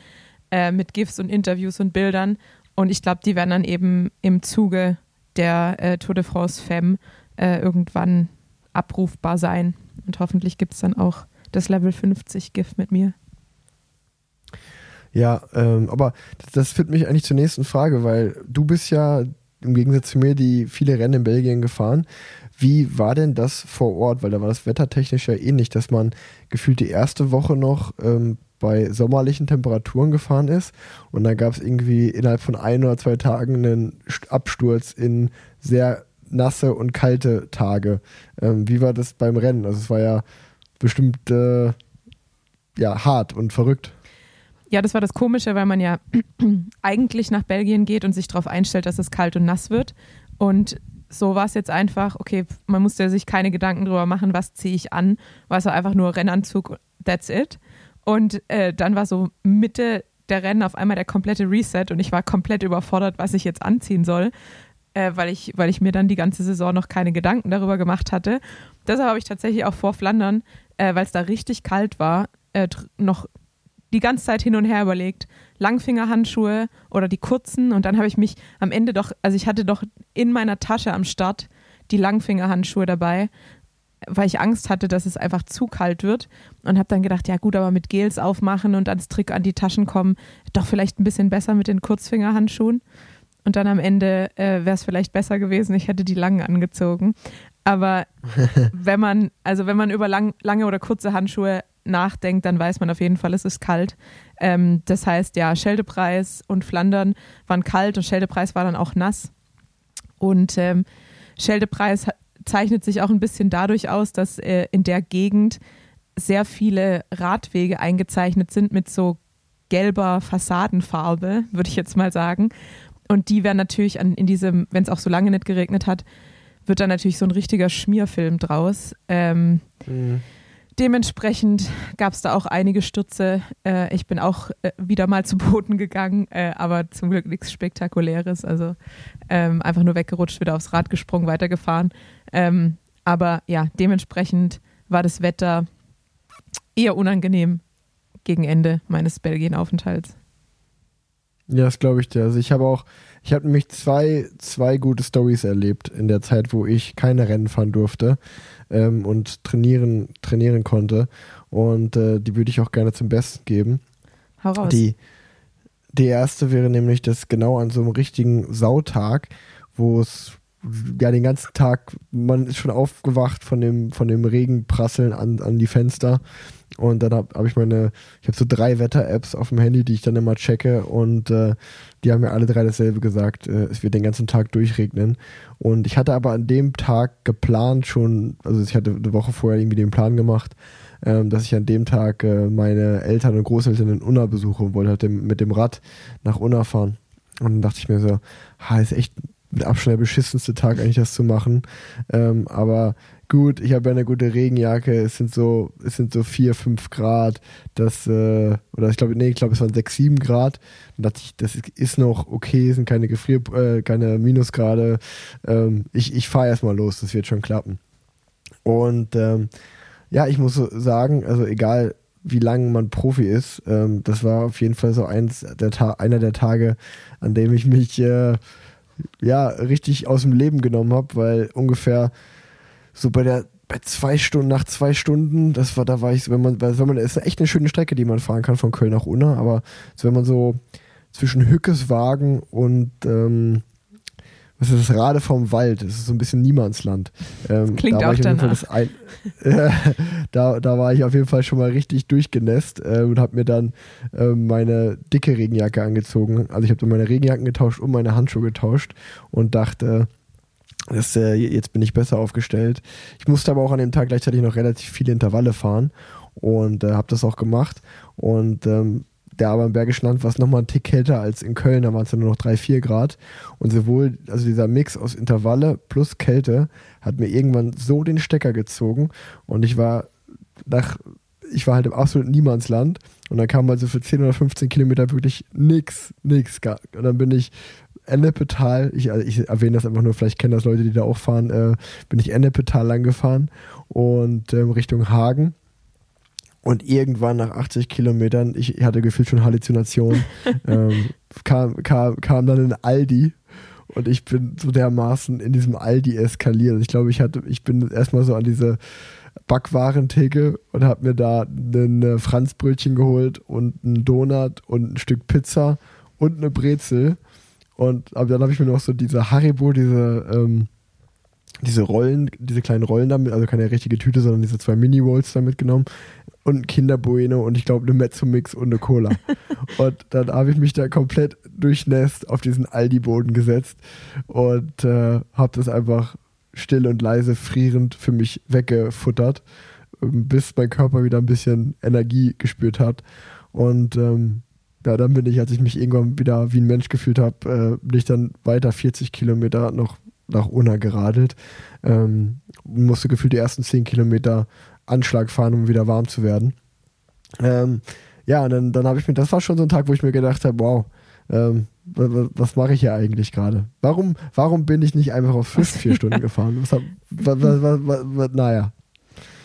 äh, mit GIFs und Interviews und Bildern und ich glaube, die werden dann eben im Zuge der äh, Tour de France Femme äh, irgendwann abrufbar sein und hoffentlich gibt es dann auch das Level 50 GIF mit mir. Ja, ähm, aber das, führt mich eigentlich zur nächsten Frage, weil du bist ja im Gegensatz zu mir die viele Rennen in Belgien gefahren. Wie war denn das vor Ort? Weil da war das wettertechnisch ja ähnlich, dass man gefühlt die erste Woche noch ähm, bei sommerlichen Temperaturen gefahren ist und dann gab es irgendwie innerhalb von ein oder zwei Tagen einen St- Absturz in sehr nasse und kalte Tage. Ähm, wie war das beim Rennen? Also es war ja bestimmt äh, ja hart und verrückt. Ja, das war das Komische, weil man ja eigentlich nach Belgien geht und sich darauf einstellt, dass es kalt und nass wird. Und so war es jetzt einfach, okay, man musste sich keine Gedanken drüber machen, was ziehe ich an. War es einfach nur Rennanzug, that's it. Und äh, dann war so Mitte der Rennen auf einmal der komplette Reset und ich war komplett überfordert, was ich jetzt anziehen soll, äh, weil, ich, weil ich mir dann die ganze Saison noch keine Gedanken darüber gemacht hatte. Deshalb habe ich tatsächlich auch vor Flandern, äh, weil es da richtig kalt war, äh, noch die ganze Zeit hin und her überlegt, Langfingerhandschuhe oder die kurzen und dann habe ich mich am Ende doch, also ich hatte doch in meiner Tasche am Start die Langfingerhandschuhe dabei, weil ich Angst hatte, dass es einfach zu kalt wird und habe dann gedacht, ja gut, aber mit Gels aufmachen und ans Trick an die Taschen kommen, doch vielleicht ein bisschen besser mit den Kurzfingerhandschuhen. Und dann am Ende äh, wäre es vielleicht besser gewesen, ich hätte die langen angezogen. Aber wenn man, also wenn man über lang, lange oder kurze Handschuhe nachdenkt, dann weiß man auf jeden Fall, es ist kalt. Ähm, das heißt, ja, Scheldepreis und Flandern waren kalt und Scheldepreis war dann auch nass. Und ähm, Scheldepreis zeichnet sich auch ein bisschen dadurch aus, dass äh, in der Gegend sehr viele Radwege eingezeichnet sind mit so gelber Fassadenfarbe, würde ich jetzt mal sagen. Und die werden natürlich an, in diesem, wenn es auch so lange nicht geregnet hat, wird dann natürlich so ein richtiger Schmierfilm draus. Ähm, Dementsprechend gab es da auch einige Stürze. Äh, ich bin auch äh, wieder mal zu Boden gegangen, äh, aber zum Glück nichts Spektakuläres. Also ähm, einfach nur weggerutscht, wieder aufs Rad gesprungen, weitergefahren. Ähm, aber ja, dementsprechend war das Wetter eher unangenehm gegen Ende meines Belgien-Aufenthalts. Ja, das glaube ich dir. Also ich habe auch, ich habe nämlich zwei, zwei gute Stories erlebt in der Zeit, wo ich keine Rennen fahren durfte ähm, und trainieren, trainieren konnte. Und äh, die würde ich auch gerne zum Besten geben. Hau raus. Die, die erste wäre nämlich, dass genau an so einem richtigen Sautag, wo es ja den ganzen Tag, man ist schon aufgewacht von dem, von dem Regenprasseln an, an die Fenster. Und dann habe hab ich meine, ich habe so drei Wetter-Apps auf dem Handy, die ich dann immer checke und äh, die haben mir alle drei dasselbe gesagt. Äh, es wird den ganzen Tag durchregnen. Und ich hatte aber an dem Tag geplant schon, also ich hatte eine Woche vorher irgendwie den Plan gemacht, ähm, dass ich an dem Tag äh, meine Eltern und Großeltern in Unna besuche und wollte halt mit dem Rad nach Unna fahren. Und dann dachte ich mir so, ha, ist echt mit Abstand der beschissenste Tag eigentlich das zu machen. Ähm, aber gut, ich habe ja eine gute Regenjacke, es sind so, es sind so vier, fünf Grad, das, äh, oder ich glaube, nee, ich glaube, es waren sechs, sieben Grad. Dann dachte ich, das ist noch okay, sind keine Gefrier, äh, keine Minusgrade. Ähm, ich ich fahre erstmal los, das wird schon klappen. Und ähm, ja, ich muss sagen, also egal wie lange man Profi ist. Ähm, das war auf jeden Fall so eins der Ta einer der Tage, an dem ich mich äh, ja richtig aus dem Leben genommen habe, weil ungefähr so bei der bei zwei Stunden, nach zwei Stunden, das war, da war ich, wenn man, wenn man, ist echt eine schöne Strecke, die man fahren kann von Köln nach Unna, aber wenn man so zwischen Hückeswagen und ähm, was ist das Rade vom Wald? Das ist so ein bisschen Niemandsland. Ähm, klingt auch danach. Ein, äh, da, da war ich auf jeden Fall schon mal richtig durchgenässt äh, und habe mir dann äh, meine dicke Regenjacke angezogen. Also ich habe dann meine Regenjacken getauscht und meine Handschuhe getauscht und dachte, das, äh, jetzt bin ich besser aufgestellt. Ich musste aber auch an dem Tag gleichzeitig noch relativ viele Intervalle fahren und äh, habe das auch gemacht. Und ähm, der aber im Bergischen Land war es nochmal ein Tick kälter als in Köln, da waren es nur noch 3, 4 Grad. Und sowohl, also dieser Mix aus Intervalle plus Kälte hat mir irgendwann so den Stecker gezogen und ich war nach, ich war halt im absoluten Niemandsland und dann kam also für 10 oder 15 Kilometer wirklich nix, nix. Und dann bin ich Ennepetal, ich, also ich erwähne das einfach nur, vielleicht kennen das Leute, die da auch fahren, äh, bin ich Ennepetal lang gefahren und ähm, Richtung Hagen und irgendwann nach 80 Kilometern, ich hatte gefühlt schon Halluzinationen, ähm, kam, kam, kam dann ein Aldi und ich bin so dermaßen in diesem Aldi eskaliert. Ich glaube, ich hatte, ich bin erstmal so an diese Backwarentheke und habe mir da ein Franzbrötchen geholt und einen Donut und ein Stück Pizza und eine Brezel. Und aber dann habe ich mir noch so diese Haribo, diese ähm, diese Rollen, diese kleinen Rollen damit, also keine richtige Tüte, sondern diese zwei Mini-Rolls da mitgenommen und ein Kinderbueno und ich glaube eine Mezzo-Mix und eine Cola. und dann habe ich mich da komplett durchnässt auf diesen Aldi-Boden gesetzt und äh, habe das einfach still und leise frierend für mich weggefuttert, ähm, bis mein Körper wieder ein bisschen Energie gespürt hat. Und ähm, ja, dann bin ich, als ich mich irgendwann wieder wie ein Mensch gefühlt habe, äh, bin ich dann weiter 40 Kilometer noch nach Unna geradelt. Ähm, musste gefühlt die ersten 10 Kilometer Anschlag fahren, um wieder warm zu werden. Ähm, ja, und dann, dann habe ich mir, das war schon so ein Tag, wo ich mir gedacht habe, wow, ähm, was, mache ich hier eigentlich gerade? Warum, warum bin ich nicht einfach auf fünf, vier Stunden gefahren? Was, was, was, naja.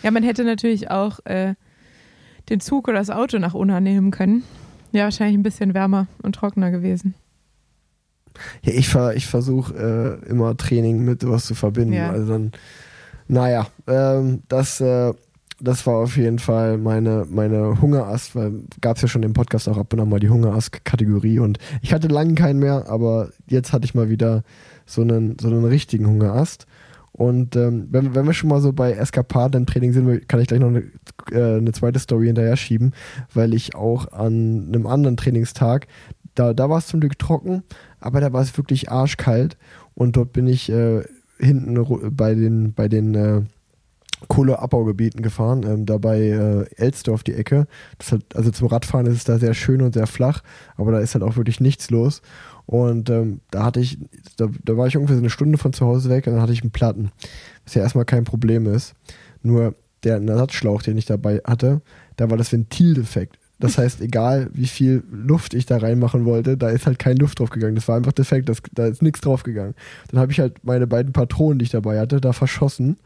Ja, man hätte natürlich auch äh, den Zug oder das Auto nach Unna nehmen können. Ja, wahrscheinlich ein bisschen wärmer und trockener gewesen. Ja, ich, ver, ich versuche äh, immer Training mit was zu verbinden. Ja. Also dann, naja, ähm, das, äh, das war auf jeden Fall meine, meine Hungerast, weil gab es ja schon im Podcast auch ab und an mal die Hungerast-Kategorie und ich hatte lange keinen mehr, aber jetzt hatte ich mal wieder so einen, so einen richtigen Hungerast. Und ähm, wenn, wenn wir schon mal so bei Eskapaden Training sind, kann ich gleich noch eine, äh, eine zweite Story hinterher schieben, weil ich auch an einem anderen Trainingstag, da, da war es zum Glück trocken, aber da war es wirklich arschkalt und dort bin ich äh, hinten bei den, bei den äh, Kohleabbaugebieten gefahren, ähm, da bei äh, Elsdorf die Ecke. Das hat, also zum Radfahren ist es da sehr schön und sehr flach, aber da ist halt auch wirklich nichts los. Und ähm, da hatte ich, da, da war ich ungefähr so eine Stunde von zu Hause weg und dann hatte ich einen Platten. Was ja erstmal kein Problem ist. Nur der Ersatzschlauch, den ich dabei hatte, da war das Ventil defekt. Das heißt, egal wie viel Luft ich da reinmachen wollte, da ist halt keine Luft drauf gegangen. Das war einfach defekt, das, da ist nichts drauf gegangen. Dann habe ich halt meine beiden Patronen, die ich dabei hatte, da verschossen.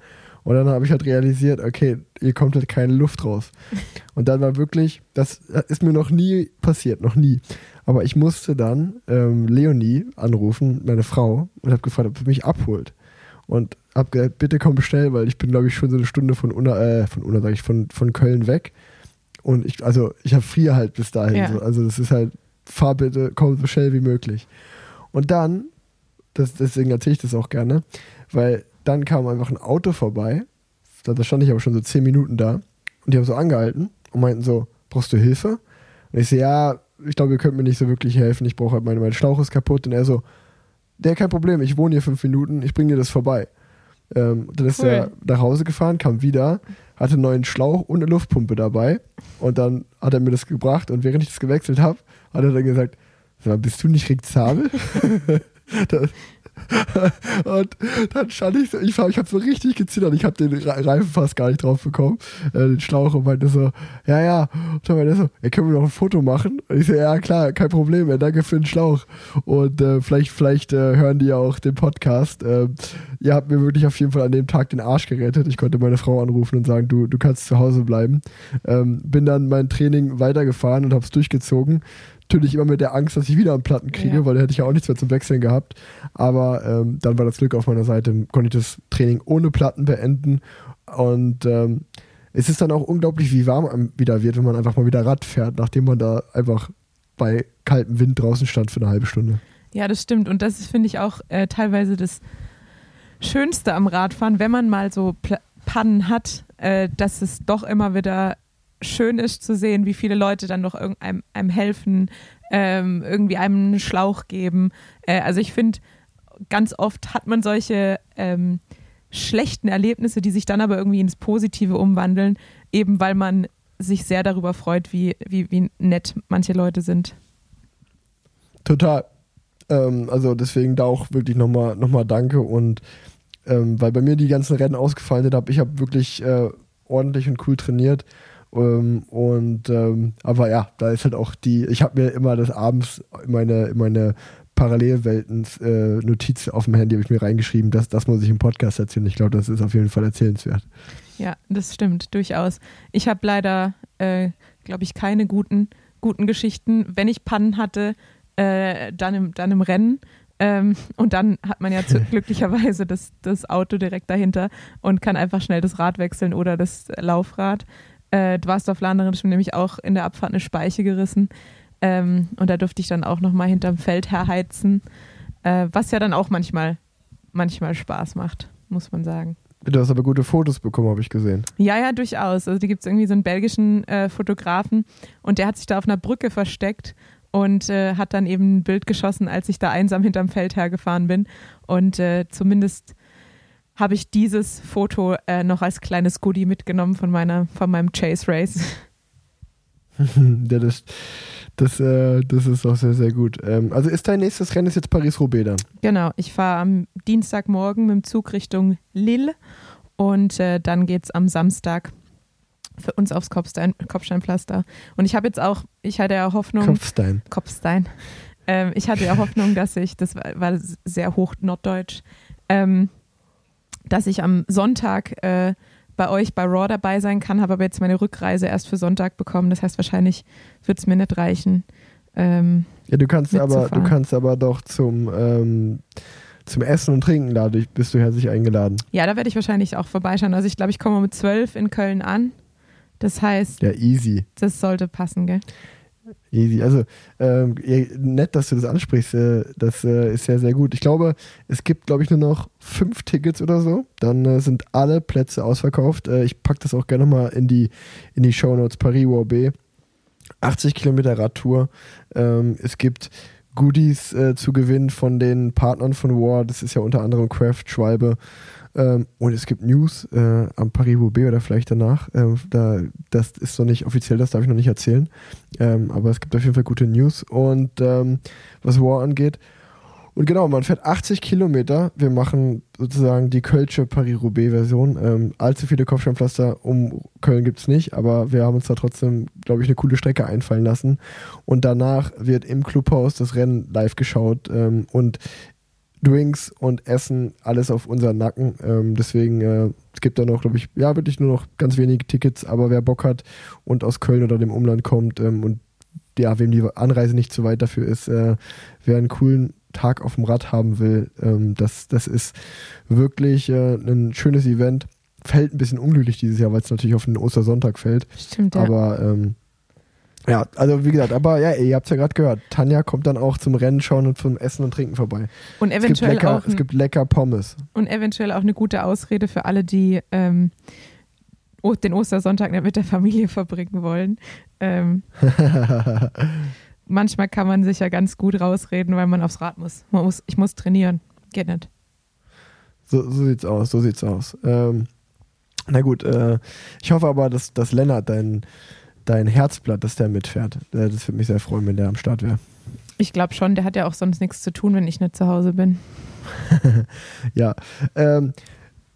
Und dann habe ich halt realisiert, okay, hier kommt halt keine Luft raus. Und dann war wirklich, das ist mir noch nie passiert, noch nie. Aber ich musste dann ähm, Leonie anrufen, meine Frau, und habe gefragt, ob sie mich abholt. Und habe gesagt, bitte komm schnell, weil ich bin, glaube ich, schon so eine Stunde von Unna, äh, von Unna, sag ich, von, von Köln weg. Und ich, also ich habe vier halt bis dahin. Ja. So. Also das ist halt, fahr bitte, komm so schnell wie möglich. Und dann, das, deswegen erzähle ich das auch gerne, weil dann kam einfach ein Auto vorbei. Da, da stand ich aber schon so zehn Minuten da. Und die haben so angehalten und meinten so, brauchst du Hilfe? Und ich so, ja, ich glaube, ihr könnt mir nicht so wirklich helfen. Ich brauche halt meine, mein Schlauch ist kaputt. Und er so, der kein Problem, ich wohne hier fünf Minuten, ich bringe dir das vorbei. Ähm, dann ist cool. er nach Hause gefahren, kam wieder, hatte einen neuen Schlauch und eine Luftpumpe dabei. Und dann hat er mir das gebracht. Und während ich das gewechselt habe, hat er dann gesagt: Sag mal, bist du nicht rezabel? das, und dann stand ich so, ich, ich habe so richtig gezittert, ich habe den Reifen fast gar nicht drauf bekommen, äh, den Schlauch und meinte so, ja, ja. Und dann meinte er so, ja, können wir noch ein Foto machen? Und ich so, ja, klar, kein Problem, ja, danke für den Schlauch. Und äh, vielleicht, vielleicht äh, hören die ja auch den Podcast. Äh, ihr habt mir wirklich auf jeden Fall an dem Tag den Arsch gerettet. Ich konnte meine Frau anrufen und sagen, du, du kannst zu Hause bleiben. Ähm, bin dann mein Training weitergefahren und habe es durchgezogen natürlich immer mit der Angst, dass ich wieder einen Platten kriege, ja. weil da hätte ich ja auch nichts mehr zum Wechseln gehabt. Aber ähm, dann war das Glück auf meiner Seite, konnte ich das Training ohne Platten beenden. Und ähm, es ist dann auch unglaublich, wie warm einem wieder wird, wenn man einfach mal wieder Rad fährt, nachdem man da einfach bei kaltem Wind draußen stand für eine halbe Stunde. Ja, das stimmt. Und das ist, finde ich, auch äh, teilweise das Schönste am Radfahren, wenn man mal so Pl Pannen hat, äh, dass es doch immer wieder schön ist zu sehen, wie viele Leute dann noch einem, einem helfen, ähm, irgendwie einem einen Schlauch geben. Äh, also ich finde, ganz oft hat man solche ähm, schlechten Erlebnisse, die sich dann aber irgendwie ins Positive umwandeln, eben weil man sich sehr darüber freut, wie, wie, wie nett manche Leute sind. Total. Ähm, also deswegen da auch wirklich nochmal noch mal Danke und ähm, weil bei mir die ganzen Rennen ausgefallen sind, habe ich habe wirklich äh, ordentlich und cool trainiert ähm, und ähm, aber ja, da ist halt auch die, ich habe mir immer das abends in meine, in meine Parallelwelten äh, Notiz auf dem Handy habe ich mir reingeschrieben, dass das muss ich im Podcast erzählen. Ich glaube, das ist auf jeden Fall erzählenswert. Ja, das stimmt, durchaus. Ich habe leider, äh, glaube ich, keine guten, guten Geschichten. Wenn ich Pannen hatte, äh, dann, im, dann im Rennen. Ähm, und dann hat man ja glücklicherweise das, das Auto direkt dahinter und kann einfach schnell das Rad wechseln oder das Laufrad. Äh, mir nämlich auch in der Abfahrt eine Speiche gerissen. Ähm, und da durfte ich dann auch nochmal hinterm Feld herheizen, äh, was ja dann auch manchmal, manchmal Spaß macht, muss man sagen. Du hast aber gute Fotos bekommen, habe ich gesehen. Ja, ja, durchaus. Also, da gibt es irgendwie so einen belgischen äh, Fotografen und der hat sich da auf einer Brücke versteckt und äh, hat dann eben ein Bild geschossen, als ich da einsam hinterm Feld hergefahren bin. Und äh, zumindest habe ich dieses Foto äh, noch als kleines Goodie mitgenommen von meiner, von meinem Chase Race. ja, das, das, äh, das ist auch sehr, sehr gut. Ähm, also ist dein nächstes Rennen jetzt Paris-Roubaix dann? Genau, ich fahre am Dienstagmorgen mit dem Zug Richtung Lille und äh, dann geht es am Samstag für uns aufs Kopfstein, Kopfsteinpflaster. Und ich habe jetzt auch, ich hatte ja Hoffnung. Kopfstein. Kopfstein. Ähm, ich hatte ja Hoffnung, dass ich, das war, war sehr hoch norddeutsch, ähm, dass ich am Sonntag äh, bei euch bei Raw dabei sein kann, habe aber jetzt meine Rückreise erst für Sonntag bekommen. Das heißt, wahrscheinlich wird es mir nicht reichen. Ähm, ja, du kannst aber, du kannst aber doch zum, ähm, zum Essen und Trinken dadurch bist du herzlich eingeladen. Ja, da werde ich wahrscheinlich auch vorbeischauen. Also ich glaube, ich komme um 12 in Köln an. Das heißt, ja, easy. Das sollte passen, gell? Easy. Also ähm, nett, dass du das ansprichst. Äh, das äh, ist sehr, sehr gut. Ich glaube, es gibt, glaube ich, nur noch fünf Tickets oder so. Dann äh, sind alle Plätze ausverkauft. Äh, ich packe das auch gerne mal in die, in die Show Notes. Paris-Roubaix. 80 Kilometer Radtour. Ähm, es gibt Goodies äh, zu gewinnen von den Partnern von War. Das ist ja unter anderem Craft, Schwalbe ähm, und es gibt News äh, am Paris-Roubaix oder vielleicht danach. Ähm, da, das ist noch nicht offiziell, das darf ich noch nicht erzählen. Ähm, aber es gibt auf jeden Fall gute News. Und ähm, was War angeht, und genau, man fährt 80 Kilometer. Wir machen sozusagen die Kölsche Paris-Roubaix-Version. Ähm, allzu viele Kopfsteinpflaster um Köln gibt es nicht, aber wir haben uns da trotzdem, glaube ich, eine coole Strecke einfallen lassen. Und danach wird im Clubhaus das Rennen live geschaut. Ähm, und Drinks und Essen, alles auf unseren Nacken. Ähm, deswegen, äh, es gibt da noch, glaube ich, ja, wirklich nur noch ganz wenige Tickets, aber wer Bock hat und aus Köln oder dem Umland kommt ähm, und ja, wem die Anreise nicht zu weit dafür ist, äh, wer einen coolen Tag auf dem Rad haben will, ähm, das, das ist wirklich äh, ein schönes Event. Fällt ein bisschen unglücklich dieses Jahr, weil es natürlich auf den Ostersonntag fällt. Stimmt, ja. Aber ähm, ja, also wie gesagt, aber ja, ihr habt es ja gerade gehört. Tanja kommt dann auch zum Rennen schauen und zum Essen und Trinken vorbei. Und eventuell es gibt lecker, auch. Ein, es gibt lecker Pommes. Und eventuell auch eine gute Ausrede für alle, die ähm, den Ostersonntag nicht mit der Familie verbringen wollen. Ähm, manchmal kann man sich ja ganz gut rausreden, weil man aufs Rad muss. Man muss ich muss trainieren. Geht nicht. So, so sieht's aus, so sieht's aus. Ähm, na gut, äh, ich hoffe aber, dass, dass Lennart dein dein Herzblatt, dass der mitfährt. Äh, das würde mich sehr freuen, wenn der am Start wäre. Ich glaube schon, der hat ja auch sonst nichts zu tun, wenn ich nicht zu Hause bin. ja. Ähm,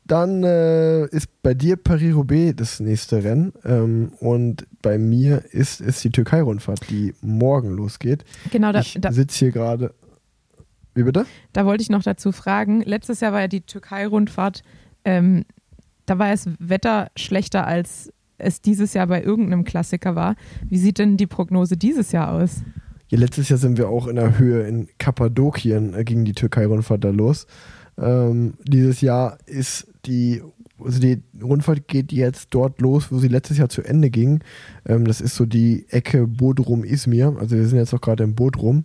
dann äh, ist bei dir Paris-Roubaix das nächste Rennen ähm, und bei mir ist es die Türkei-Rundfahrt, die morgen losgeht. Genau, da, ich sitze hier gerade. Wie bitte? Da wollte ich noch dazu fragen. Letztes Jahr war ja die Türkei-Rundfahrt, ähm, da war das Wetter schlechter, als es dieses Jahr bei irgendeinem Klassiker war. Wie sieht denn die Prognose dieses Jahr aus? Ja, letztes Jahr sind wir auch in der Höhe in Kappadokien äh, ging die Türkei-Rundfahrt da los. Ähm, dieses Jahr ist die, also die Rundfahrt geht jetzt dort los, wo sie letztes Jahr zu Ende ging. Ähm, das ist so die Ecke Bodrum-Izmir. Also wir sind jetzt auch gerade in Bodrum.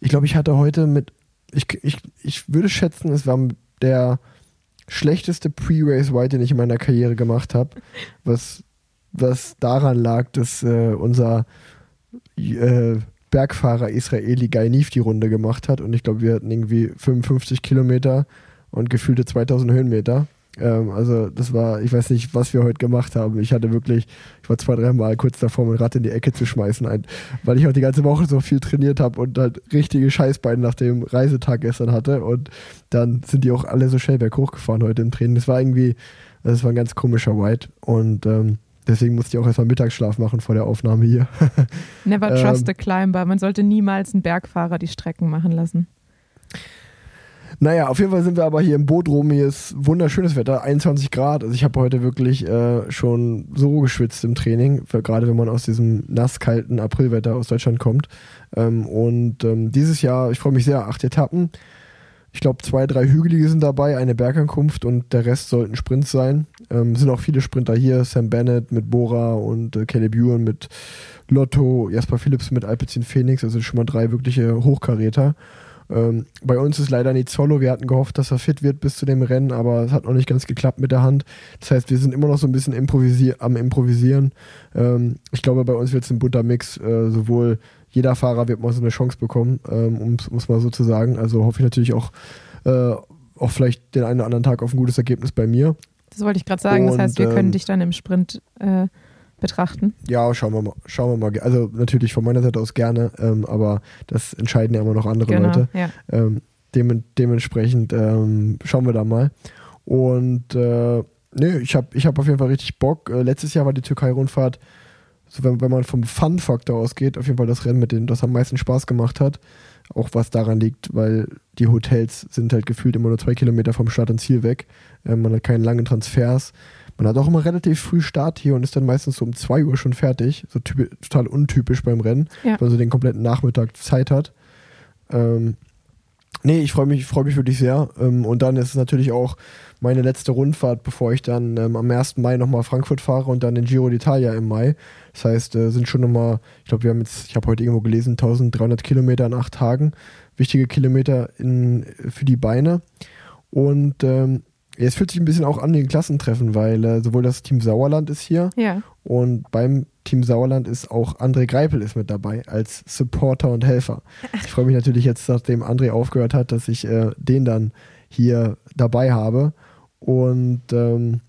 Ich glaube, ich hatte heute mit, ich, ich, ich würde schätzen, es war der schlechteste Pre-Race White, den ich in meiner Karriere gemacht habe, was, was daran lag, dass äh, unser äh, Bergfahrer Israeli Gainif die Runde gemacht hat und ich glaube, wir hatten irgendwie 55 Kilometer und gefühlte 2000 Höhenmeter. Ähm, also das war, ich weiß nicht, was wir heute gemacht haben. Ich hatte wirklich, ich war zwei, dreimal kurz davor, mein Rad in die Ecke zu schmeißen, ein, weil ich auch die ganze Woche so viel trainiert habe und halt richtige Scheißbeine nach dem Reisetag gestern hatte und dann sind die auch alle so schnell berghoch gefahren heute im Training. Das war irgendwie, das war ein ganz komischer White und ähm, Deswegen musste ich auch erstmal Mittagsschlaf machen vor der Aufnahme hier. Never trust ähm, a climber. Man sollte niemals einen Bergfahrer die Strecken machen lassen. Naja, auf jeden Fall sind wir aber hier im Boot rum. Hier ist wunderschönes Wetter, 21 Grad. Also ich habe heute wirklich äh, schon so geschwitzt im Training, gerade wenn man aus diesem nasskalten Aprilwetter aus Deutschland kommt. Ähm, und ähm, dieses Jahr, ich freue mich sehr, acht Etappen. Ich glaube, zwei, drei Hügelige sind dabei, eine Bergankunft und der Rest sollten Sprints sein. Ähm, sind auch viele Sprinter hier, Sam Bennett mit Bora und äh, Caleb Ewan mit Lotto, Jasper Phillips mit Alpecin Phoenix, also schon mal drei wirkliche Hochkaräter. Ähm, bei uns ist leider nicht Solo. Wir hatten gehofft, dass er fit wird bis zu dem Rennen, aber es hat noch nicht ganz geklappt mit der Hand. Das heißt, wir sind immer noch so ein bisschen improvisier am Improvisieren. Ähm, ich glaube, bei uns wird es ein bunter Mix. Äh, sowohl jeder Fahrer wird mal so eine Chance bekommen, ähm, um es mal so zu sagen. Also hoffe ich natürlich auch, äh, auch vielleicht den einen oder anderen Tag auf ein gutes Ergebnis bei mir. Das wollte ich gerade sagen. Und, das heißt, wir können ähm, dich dann im Sprint äh, betrachten. Ja, schauen wir mal. Schauen wir mal. Also natürlich von meiner Seite aus gerne, ähm, aber das entscheiden ja immer noch andere genau, Leute. Ja. Ähm, dem, dementsprechend ähm, schauen wir da mal. Und äh, nee, ich habe ich hab auf jeden Fall richtig Bock. Äh, letztes Jahr war die Türkei-Rundfahrt, so wenn, wenn man vom Fun-Faktor ausgeht, auf jeden Fall das Rennen, mit dem das am meisten Spaß gemacht hat. Auch was daran liegt, weil die Hotels sind halt gefühlt immer nur zwei Kilometer vom Start und Ziel weg. Äh, man hat keine langen Transfers. Man hat auch immer relativ früh Start hier und ist dann meistens so um 2 Uhr schon fertig. So total untypisch beim Rennen, ja. weil man so den kompletten Nachmittag Zeit hat. Ähm, nee, ich freue mich, freu mich wirklich sehr. Ähm, und dann ist es natürlich auch meine letzte Rundfahrt, bevor ich dann ähm, am 1. Mai nochmal Frankfurt fahre und dann den Giro d'Italia im Mai. Das heißt, äh, sind schon nochmal, ich glaube, wir haben jetzt, ich habe heute irgendwo gelesen, 1300 Kilometer in acht Tagen. Wichtige Kilometer in, für die Beine. Und ähm, es fühlt sich ein bisschen auch an wie ein Klassentreffen, weil äh, sowohl das Team Sauerland ist hier ja. und beim Team Sauerland ist auch André Greipel ist mit dabei als Supporter und Helfer. Ich freue mich natürlich jetzt, nachdem André aufgehört hat, dass ich äh, den dann hier dabei habe. Und ähm,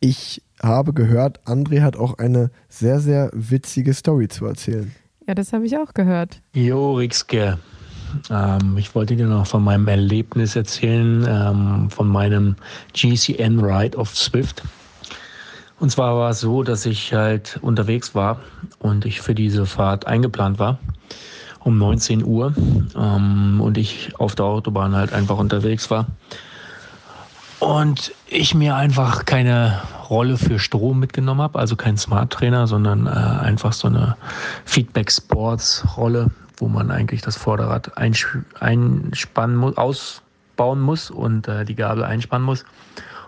ich habe gehört, André hat auch eine sehr, sehr witzige Story zu erzählen. Ja, das habe ich auch gehört. Jo, Rixke. Ähm, ich wollte dir noch von meinem Erlebnis erzählen, ähm, von meinem GCN Ride of Swift. Und zwar war es so, dass ich halt unterwegs war und ich für diese Fahrt eingeplant war um 19 Uhr ähm, und ich auf der Autobahn halt einfach unterwegs war. Und ich mir einfach keine Rolle für Strom mitgenommen habe, also kein Smart Trainer, sondern äh, einfach so eine Feedback Sports Rolle wo man eigentlich das Vorderrad einspannen muss, ausbauen muss und äh, die Gabel einspannen muss.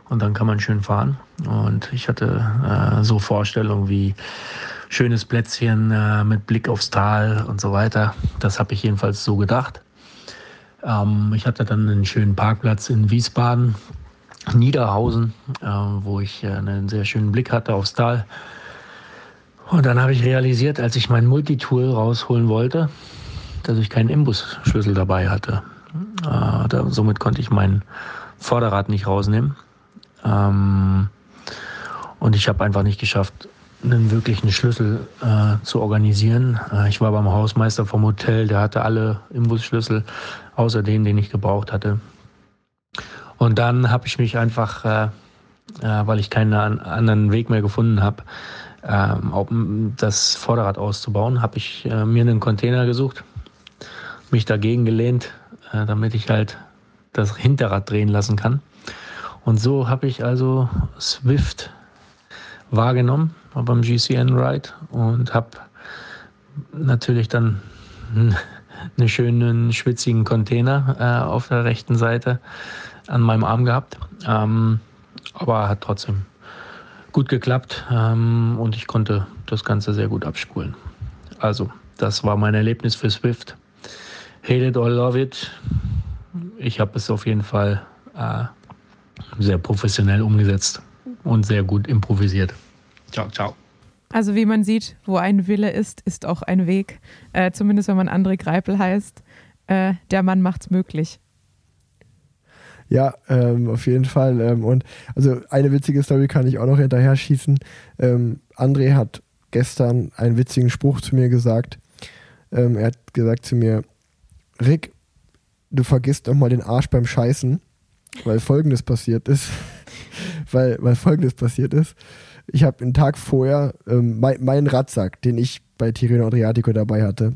Und dann kann man schön fahren. Und ich hatte äh, so Vorstellungen wie schönes Plätzchen äh, mit Blick aufs Tal und so weiter. Das habe ich jedenfalls so gedacht. Ähm, ich hatte dann einen schönen Parkplatz in Wiesbaden, Niederhausen, äh, wo ich äh, einen sehr schönen Blick hatte aufs Tal. Und dann habe ich realisiert, als ich mein Multitool rausholen wollte, dass ich keinen Imbusschlüssel dabei hatte. Äh, da, somit konnte ich mein Vorderrad nicht rausnehmen. Ähm, und ich habe einfach nicht geschafft, einen wirklichen Schlüssel äh, zu organisieren. Äh, ich war beim Hausmeister vom Hotel, der hatte alle Imbusschlüssel, außer den, den ich gebraucht hatte. Und dann habe ich mich einfach, äh, äh weil ich keinen anderen Weg mehr gefunden habe, ähm, das Vorderrad auszubauen, habe ich äh, mir einen Container gesucht, mich dagegen gelehnt, äh, damit ich halt das Hinterrad drehen lassen kann. Und so habe ich also Swift wahrgenommen beim GCN Ride und habe natürlich dann einen schönen schwitzigen Container äh, auf der rechten Seite an meinem Arm gehabt. Ähm, aber hat trotzdem gut geklappt ähm, und ich konnte das Ganze sehr gut abspulen. Also, das war mein Erlebnis für Swift. Hate it or love it. Ich habe es auf jeden Fall äh, sehr professionell umgesetzt und sehr gut improvisiert. Ciao, ciao. Also wie man sieht, wo ein Wille ist, ist auch ein Weg. Äh, zumindest wenn man André Greipel heißt. Äh, der Mann macht's möglich. Ja, ähm, auf jeden Fall. Ähm, und also eine witzige Story kann ich auch noch hinterher schießen. Ähm, André hat gestern einen witzigen Spruch zu mir gesagt. Ähm, er hat gesagt zu mir, Rick, du vergisst nochmal den Arsch beim Scheißen, weil folgendes passiert ist. weil, weil folgendes passiert ist. Ich habe einen Tag vorher ähm, mein, meinen Radsack, den ich bei Tirreno Adriatico dabei hatte,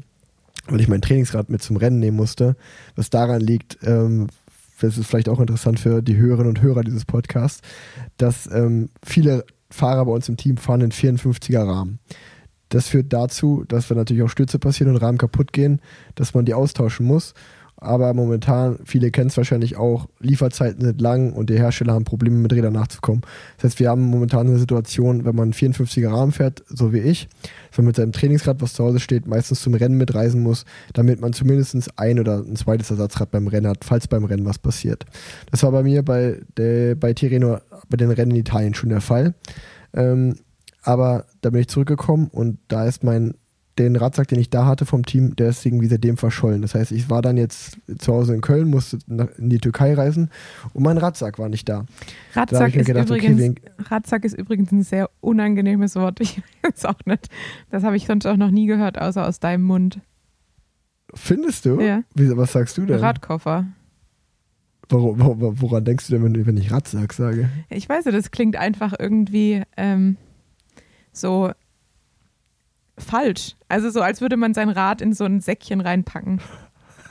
weil ich mein Trainingsrad mit zum Rennen nehmen musste, was daran liegt, ähm, das ist vielleicht auch interessant für die Hörerinnen und Hörer dieses Podcasts, dass ähm, viele Fahrer bei uns im Team fahren in 54er Rahmen. Das führt dazu, dass wenn natürlich auch Stürze passieren und Rahmen kaputt gehen, dass man die austauschen muss aber momentan, viele kennen es wahrscheinlich auch, Lieferzeiten sind lang und die Hersteller haben Probleme mit Rädern nachzukommen. Das heißt, wir haben momentan eine Situation, wenn man 54er Rahmen fährt, so wie ich, dass man mit seinem Trainingsrad, was zu Hause steht, meistens zum Rennen mitreisen muss, damit man zumindest ein oder ein zweites Ersatzrad beim Rennen hat, falls beim Rennen was passiert. Das war bei mir bei, der, bei Tirreno, bei den Rennen in Italien schon der Fall. Ähm, aber da bin ich zurückgekommen und da ist mein den Radsack, den ich da hatte vom Team, der ist irgendwie seitdem verschollen. Das heißt, ich war dann jetzt zu Hause in Köln, musste in die Türkei reisen und mein Radsack war nicht da. Radsack, da ist, gedacht, übrigens, okay, Radsack ist übrigens ein sehr unangenehmes Wort. Ich weiß auch nicht. Das habe ich sonst auch noch nie gehört, außer aus deinem Mund. Findest du? Ja. Wie, was sagst du denn? Radkoffer. Woran, woran denkst du denn, wenn ich Radsack sage? Ich weiß das klingt einfach irgendwie ähm, so falsch. Also so, als würde man sein Rad in so ein Säckchen reinpacken.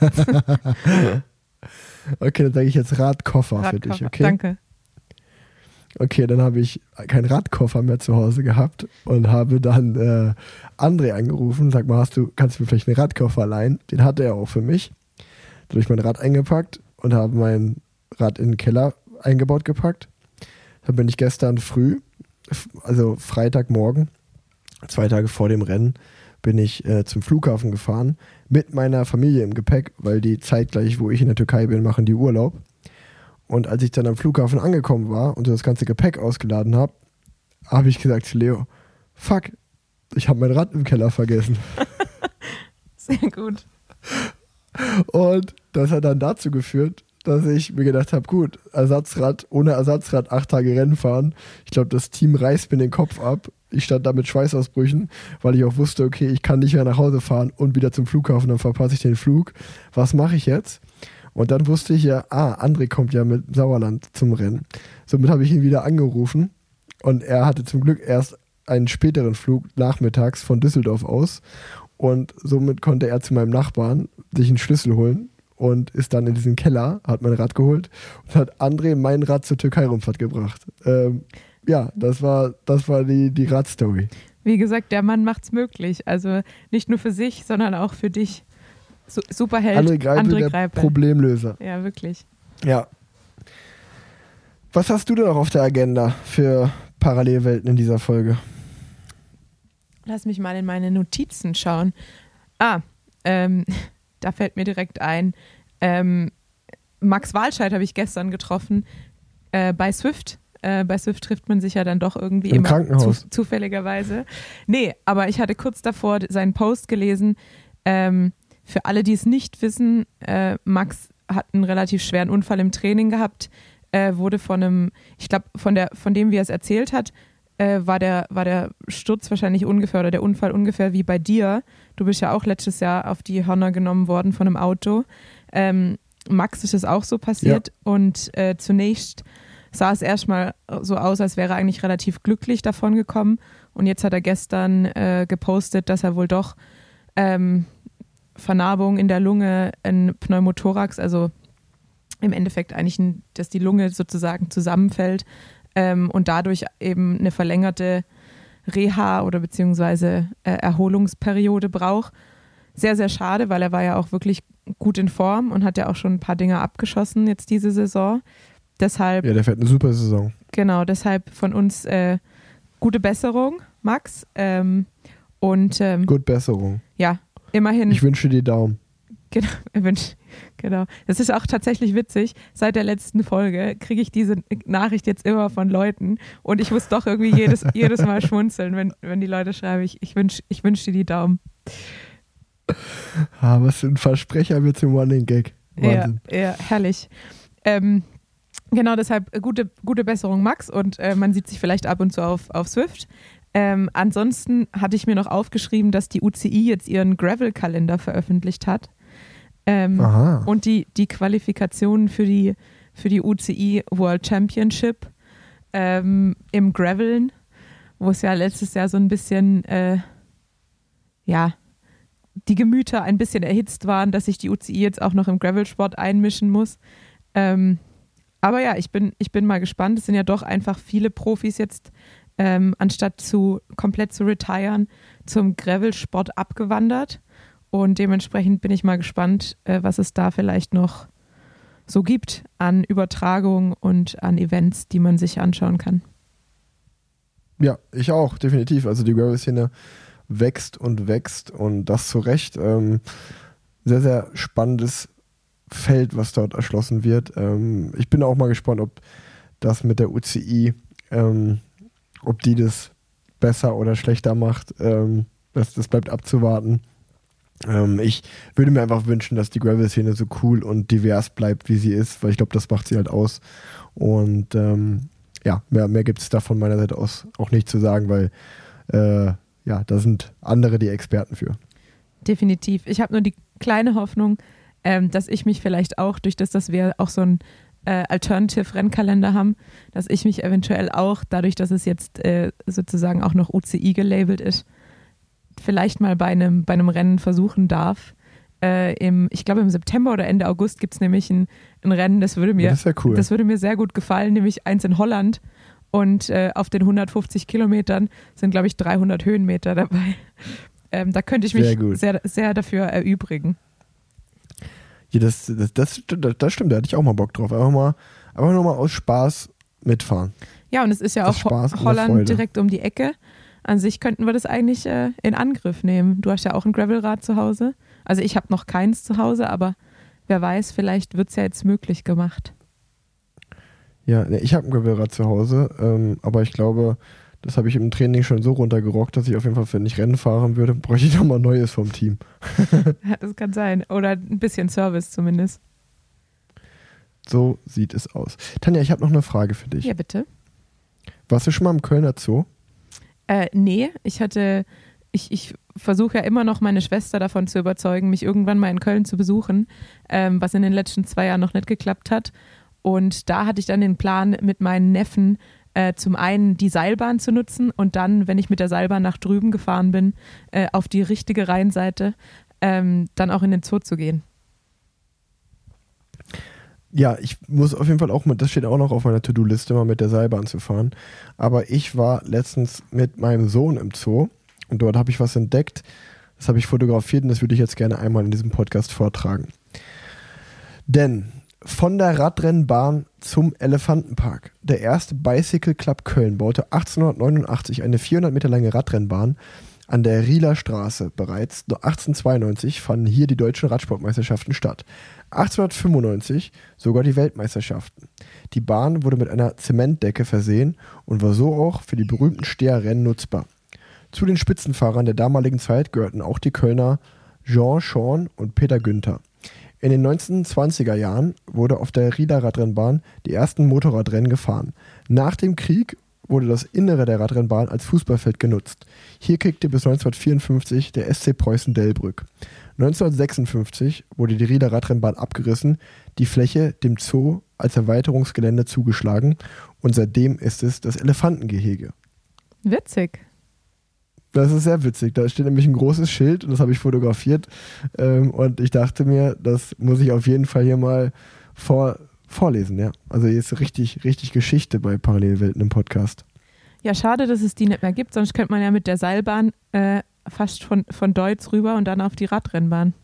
okay, dann sage ich jetzt Radkoffer, Radkoffer, für dich, okay? Danke. Okay, dann habe ich keinen Radkoffer mehr zu Hause gehabt und habe dann äh, André angerufen. Sag mal, hast du, kannst du mir vielleicht einen Radkoffer leihen? Den hatte er auch für mich. Dann habe ich mein Rad eingepackt und habe mein Rad in den Keller eingebaut gepackt. Dann bin ich gestern früh, also Freitagmorgen, zwei Tage vor dem Rennen bin ich äh, zum Flughafen gefahren mit meiner Familie im Gepäck, weil die zeitgleich, wo ich in der Türkei bin, machen die Urlaub. Und als ich dann am Flughafen angekommen war und das ganze Gepäck ausgeladen habe, habe ich gesagt zu Leo, fuck, ich habe mein Rad im Keller vergessen. Sehr gut. Und das hat dann dazu geführt, dass ich mir gedacht habe, gut, Ersatzrad, ohne Ersatzrad acht Tage Rennen fahren. Ich glaube, das Team reißt mir den Kopf ab. Ich stand da mit Schweißausbrüchen, weil ich auch wusste, okay, ich kann nicht mehr nach Hause fahren und wieder zum Flughafen, dann verpasse ich den Flug. Was mache ich jetzt? Und dann wusste ich ja, ah, André kommt ja mit Sauerland zum Rennen. Somit habe ich ihn wieder angerufen und er hatte zum Glück erst einen späteren Flug nachmittags von Düsseldorf aus und somit konnte er zu meinem Nachbarn sich einen Schlüssel holen und ist dann in diesen Keller, hat mein Rad geholt und hat André mein Rad zur Türkei-Rundfahrt gebracht. Ähm, ja, das war, das war die, die Radstory. Wie gesagt, der Mann macht's möglich. Also nicht nur für sich, sondern auch für dich. Su Superheld. André Greipel, André der Greipel. Problemlöser. Ja, wirklich. Ja. Was hast du denn noch auf der Agenda für Parallelwelten in dieser Folge? Lass mich mal in meine Notizen schauen. Ah, ähm, da fällt mir direkt ein, ähm, Max Walscheid habe ich gestern getroffen äh, bei Swift. Äh, bei Swift trifft man sich ja dann doch irgendwie Im immer Krankenhaus. Zu, zufälligerweise. Nee, aber ich hatte kurz davor seinen Post gelesen. Ähm, für alle, die es nicht wissen, äh, Max hat einen relativ schweren Unfall im Training gehabt, äh, wurde von einem, ich glaube, von von dem, wie er es erzählt hat, äh, war, der, war der Sturz wahrscheinlich ungefähr oder der Unfall ungefähr wie bei dir. Du bist ja auch letztes Jahr auf die Hörner genommen worden von einem Auto. Ähm, Max ist es auch so passiert ja. und äh, zunächst sah es erstmal so aus, als wäre er eigentlich relativ glücklich davon gekommen. Und jetzt hat er gestern äh, gepostet, dass er wohl doch ähm, Vernarbung in der Lunge, ein Pneumothorax, also im Endeffekt eigentlich, ein, dass die Lunge sozusagen zusammenfällt ähm, und dadurch eben eine verlängerte Reha oder beziehungsweise äh, Erholungsperiode braucht. Sehr, sehr schade, weil er war ja auch wirklich gut in Form und hat ja auch schon ein paar Dinge abgeschossen jetzt diese Saison. Deshalb. Ja, der fährt eine super Saison. Genau, deshalb von uns äh, gute Besserung, Max. Ähm, und ähm, Gute Besserung. Ja, immerhin. Ich wünsche dir Daumen. Genau, genau. Das ist auch tatsächlich witzig. Seit der letzten Folge kriege ich diese Nachricht jetzt immer von Leuten und ich muss doch irgendwie jedes, jedes Mal schmunzeln, wenn, wenn die Leute schreiben, ich, ich wünsche ich wünsch dir die Daumen. Ah, was für ein Versprecher mit dem Running Gag. Wahnsinn. Ja, ja herrlich. Ähm, genau, deshalb gute, gute Besserung, Max, und äh, man sieht sich vielleicht ab und zu auf, auf Swift. Ähm, ansonsten hatte ich mir noch aufgeschrieben, dass die UCI jetzt ihren Gravel-Kalender veröffentlicht hat. Ähm, und die, die Qualifikationen für die, für die UCI World Championship ähm, im Graveln, wo es ja letztes Jahr so ein bisschen, äh, ja, die Gemüter ein bisschen erhitzt waren, dass sich die UCI jetzt auch noch im Gravelsport einmischen muss. Ähm, aber ja, ich bin, ich bin mal gespannt. Es sind ja doch einfach viele Profis jetzt, ähm, anstatt zu komplett zu retiren, zum Gravelsport abgewandert. Und dementsprechend bin ich mal gespannt, äh, was es da vielleicht noch so gibt an Übertragungen und an Events, die man sich anschauen kann. Ja, ich auch, definitiv. Also die Gravel-Szene wächst und wächst und das zu Recht. Ähm, sehr, sehr spannendes Feld, was dort erschlossen wird. Ähm, ich bin auch mal gespannt, ob das mit der UCI, ähm, ob die das besser oder schlechter macht. Ähm, das, das bleibt abzuwarten. Ähm, ich würde mir einfach wünschen, dass die Gravel-Szene so cool und divers bleibt, wie sie ist, weil ich glaube, das macht sie halt aus. Und ähm, ja, mehr, mehr gibt es da von meiner Seite aus auch nicht zu sagen, weil äh, ja, da sind andere die Experten für. Definitiv. Ich habe nur die kleine Hoffnung, ähm, dass ich mich vielleicht auch, durch das, dass wir auch so ein äh, Alternative-Rennkalender haben, dass ich mich eventuell auch, dadurch, dass es jetzt äh, sozusagen auch noch UCI gelabelt ist, vielleicht mal bei einem, bei einem Rennen versuchen darf. Äh, im, ich glaube, im September oder Ende August gibt es nämlich ein, ein, Rennen, das würde, mir, das, ja cool. das würde mir sehr gut gefallen, nämlich eins in Holland. Und äh, auf den 150 Kilometern sind, glaube ich, 300 Höhenmeter dabei. Ähm, da könnte ich mich sehr, sehr, sehr, dafür erübrigen. Ja, das, das, das, das, stimmt, da hatte ich auch mal Bock drauf. Einfach mal, einfach nur mal aus Spaß mitfahren. Ja, und es ist ja auch Holland direkt um die Ecke an sich könnten wir das eigentlich äh, in Angriff nehmen. Du hast ja auch ein Gravelrad zu Hause. Also ich habe noch keins zu Hause, aber wer weiß, vielleicht wird es ja jetzt möglich gemacht. Ja, ich habe ein Gravelrad zu Hause, ähm, aber ich glaube, das habe ich im Training schon so runtergerockt, dass ich auf jeden Fall, wenn ich Rennen fahren würde, bräuchte ich nochmal Neues vom Team. das kann sein. Oder ein bisschen Service zumindest. So sieht es aus. Tanja, ich habe noch eine Frage für dich. Ja, bitte. Warst du schon mal im Kölner Zoo? Äh, nee, ich hatte, ich, ich versuche ja immer noch meine Schwester davon zu überzeugen, mich irgendwann mal in Köln zu besuchen, ähm, was in den letzten zwei Jahren noch nicht geklappt hat. Und da hatte ich dann den Plan, mit meinen Neffen äh, zum einen die Seilbahn zu nutzen und dann, wenn ich mit der Seilbahn nach drüben gefahren bin, äh, auf die richtige Rheinseite, ähm, dann auch in den Zoo zu gehen ja, ich muss auf jeden Fall auch mit, das steht auch noch auf meiner To-Do-Liste, mal mit der Seilbahn zu fahren. Aber ich war letztens mit meinem Sohn im Zoo und dort habe ich was entdeckt. Das habe ich fotografiert und das würde ich jetzt gerne einmal in diesem Podcast vortragen. Denn von der Radrennbahn zum Elefantenpark. Der erste Bicycle Club Köln baute 1889 eine 400 Meter lange Radrennbahn an der Rieler Straße. Bereits 1892 fanden hier die deutschen Radsportmeisterschaften statt. 1895 sogar die Weltmeisterschaften. Die Bahn wurde mit einer Zementdecke versehen und war so auch für die berühmten Steherrennen nutzbar. Zu den Spitzenfahrern der damaligen Zeit gehörten auch die Kölner Jean Schorn und Peter Günther. In den 1920er Jahren wurde auf der Rieder Radrennbahn die ersten Motorradrennen gefahren. Nach dem Krieg wurde das Innere der Radrennbahn als Fußballfeld genutzt. Hier kickte bis 1954 der SC Preußen Delbrück. 1956 wurde die Rieder Radrennbahn abgerissen, die Fläche dem Zoo als Erweiterungsgelände zugeschlagen und seitdem ist es das Elefantengehege. Witzig. Das ist sehr witzig. Da steht nämlich ein großes Schild und das habe ich fotografiert. Ähm, und ich dachte mir, das muss ich auf jeden Fall hier mal vor, vorlesen, ja. Also hier ist richtig, richtig Geschichte bei Parallelwelten im Podcast. Ja, schade, dass es die nicht mehr gibt, sonst könnte man ja mit der Seilbahn äh, fast von, von Deutz rüber und dann auf die Radrennbahn.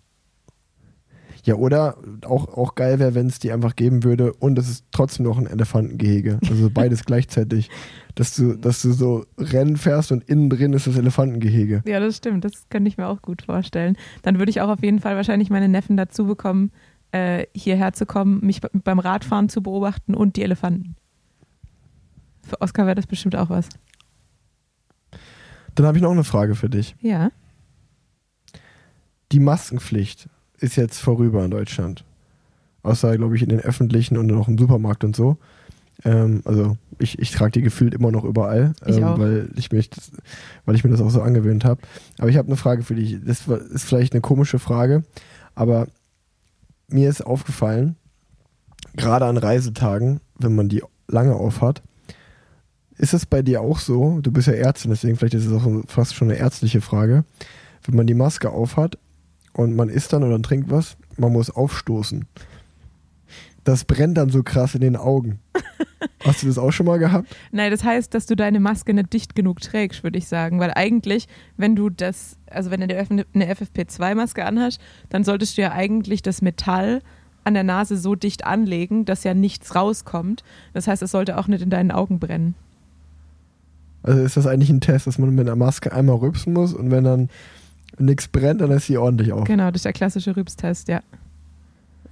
Ja, oder auch, auch geil wäre, wenn es die einfach geben würde und es ist trotzdem noch ein Elefantengehege. Also beides gleichzeitig. Dass du, dass du so Rennen fährst und innen drin ist das Elefantengehege. Ja, das stimmt. Das könnte ich mir auch gut vorstellen. Dann würde ich auch auf jeden Fall wahrscheinlich meine Neffen dazu bekommen, äh, hierher zu kommen, mich beim Radfahren zu beobachten und die Elefanten. Für Oskar wäre das bestimmt auch was. Dann habe ich noch eine Frage für dich. Ja. Die Maskenpflicht ist jetzt vorüber in Deutschland. Außer, glaube ich, in den öffentlichen und noch im Supermarkt und so. Ähm, also ich, ich trage die gefühlt immer noch überall, Ich ähm, weil, ich mich, das- weil ich mir das auch so angewöhnt habe. Aber ich habe eine Frage für dich. Das ist vielleicht eine komische Frage, aber mir ist aufgefallen, gerade an Reisetagen, wenn man die lange aufhat, ist es bei dir auch so, du bist ja Ärztin, deswegen vielleicht ist es auch fast schon eine ärztliche Frage, wenn man die Maske aufhat und man isst dann oder trinkt was, man muss aufstoßen. Das brennt dann so krass in den Augen. Hast du das auch schon mal gehabt? Nein, das heißt, dass du deine Maske nicht dicht genug trägst, würde ich sagen. Weil eigentlich, wenn du das, also wenn du eine FFP2-Maske anhast, dann solltest du ja eigentlich das Metall an der Nase so dicht anlegen, dass ja nichts rauskommt. Das heißt, es sollte auch nicht in deinen Augen brennen. Also ist das eigentlich ein Test, dass man mit einer Maske einmal rübsen muss und wenn dann nichts brennt, dann ist sie ordentlich auf. Genau, das ist der klassische Rübstest, ja.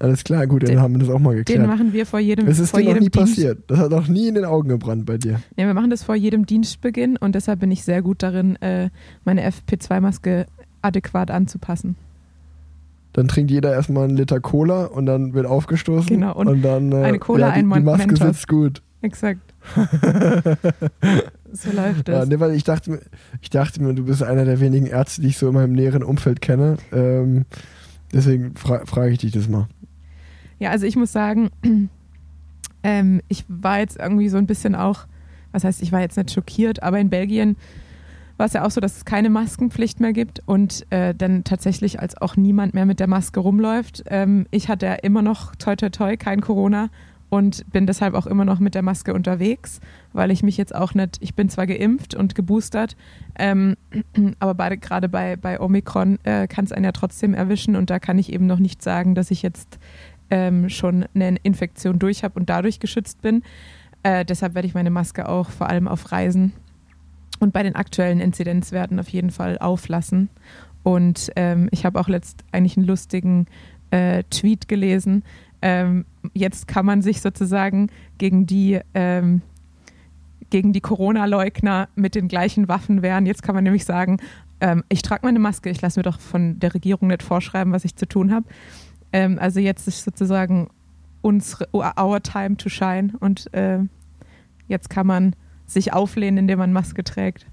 Alles klar, gut, dann Den- haben wir das auch mal Den geklärt. machen wir vor jedem, Das ist vor dir noch nie Dienst. passiert. Das hat noch nie in den Augen gebrannt bei dir. Ja, wir machen das vor jedem Dienstbeginn und deshalb bin ich sehr gut darin, äh, meine FFP2-Maske adäquat anzupassen. Dann trinkt jeder erstmal einen Liter Cola und dann wird aufgestoßen. Genau, und dann, äh, eine Cola, ja, die, ein die Maske Mentos. sitzt gut. Exakt. so läuft Ja, das. nee, weil ich dachte, mir- ich dachte mir, du bist einer der wenigen Ärzte, die ich so in meinem näheren Umfeld kenne. Ähm, deswegen fra frage ich dich das mal. Ja, also ich muss sagen, ähm, ich war jetzt irgendwie so ein bisschen auch, was heißt, ich war jetzt nicht schockiert, aber in Belgien war es ja auch so, dass es keine Maskenpflicht mehr gibt und äh, dann tatsächlich als auch niemand mehr mit der Maske rumläuft. Ähm, ich hatte ja immer noch toi toi toi kein Corona und bin deshalb auch immer noch mit der Maske unterwegs, weil ich mich jetzt auch nicht, ich bin zwar geimpft und geboostert, ähm, aber bei, gerade bei, bei Omikron äh, kann es einen ja trotzdem erwischen und da kann ich eben noch nicht sagen, dass ich jetzt ähm, schon eine Infektion durch habe und dadurch geschützt bin. Äh, deshalb werde ich meine Maske auch vor allem auf Reisen und bei den aktuellen Inzidenzwerten auf jeden Fall auflassen. Und ähm, ich habe auch letzt eigentlich einen lustigen äh, Tweet gelesen. Ähm, jetzt kann man sich sozusagen gegen die ähm, gegen die Corona-Leugner mit den gleichen Waffen wehren. Jetzt kann man nämlich sagen, ähm, ich trage meine Maske, ich lasse mir doch von der Regierung nicht vorschreiben, was ich zu tun habe. Ähm, also jetzt ist sozusagen unsere, our time to shine und äh, jetzt kann man sich auflehnen, indem man Maske trägt.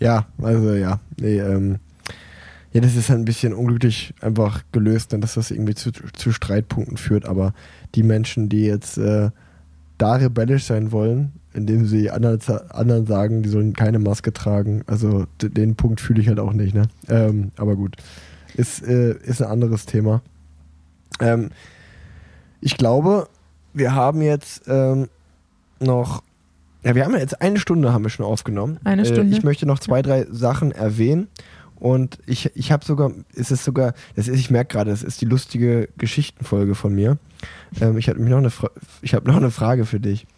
Ja, also ja. Nee, ähm, ja, das ist halt ein bisschen unglücklich einfach gelöst, denn dass das irgendwie zu, zu Streitpunkten führt. Aber die Menschen, die jetzt äh, da rebellisch sein wollen, indem sie anderen, anderen sagen, die sollen keine Maske tragen, also den Punkt fühle ich halt auch nicht. Ne? Ähm, aber gut, ist, äh, ist ein anderes Thema. Ähm, ich glaube, wir haben jetzt ähm, noch, ja, wir haben ja jetzt eine Stunde haben wir schon aufgenommen. Eine Äh, Stunde. ich möchte noch zwei, drei Sachen erwähnen. Und ich, ich habe sogar, es ist sogar, das ist, ich merke gerade, das ist die lustige Geschichtenfolge von mir. Ähm, ich habe noch eine, Fra- ich habe noch eine Frage für dich.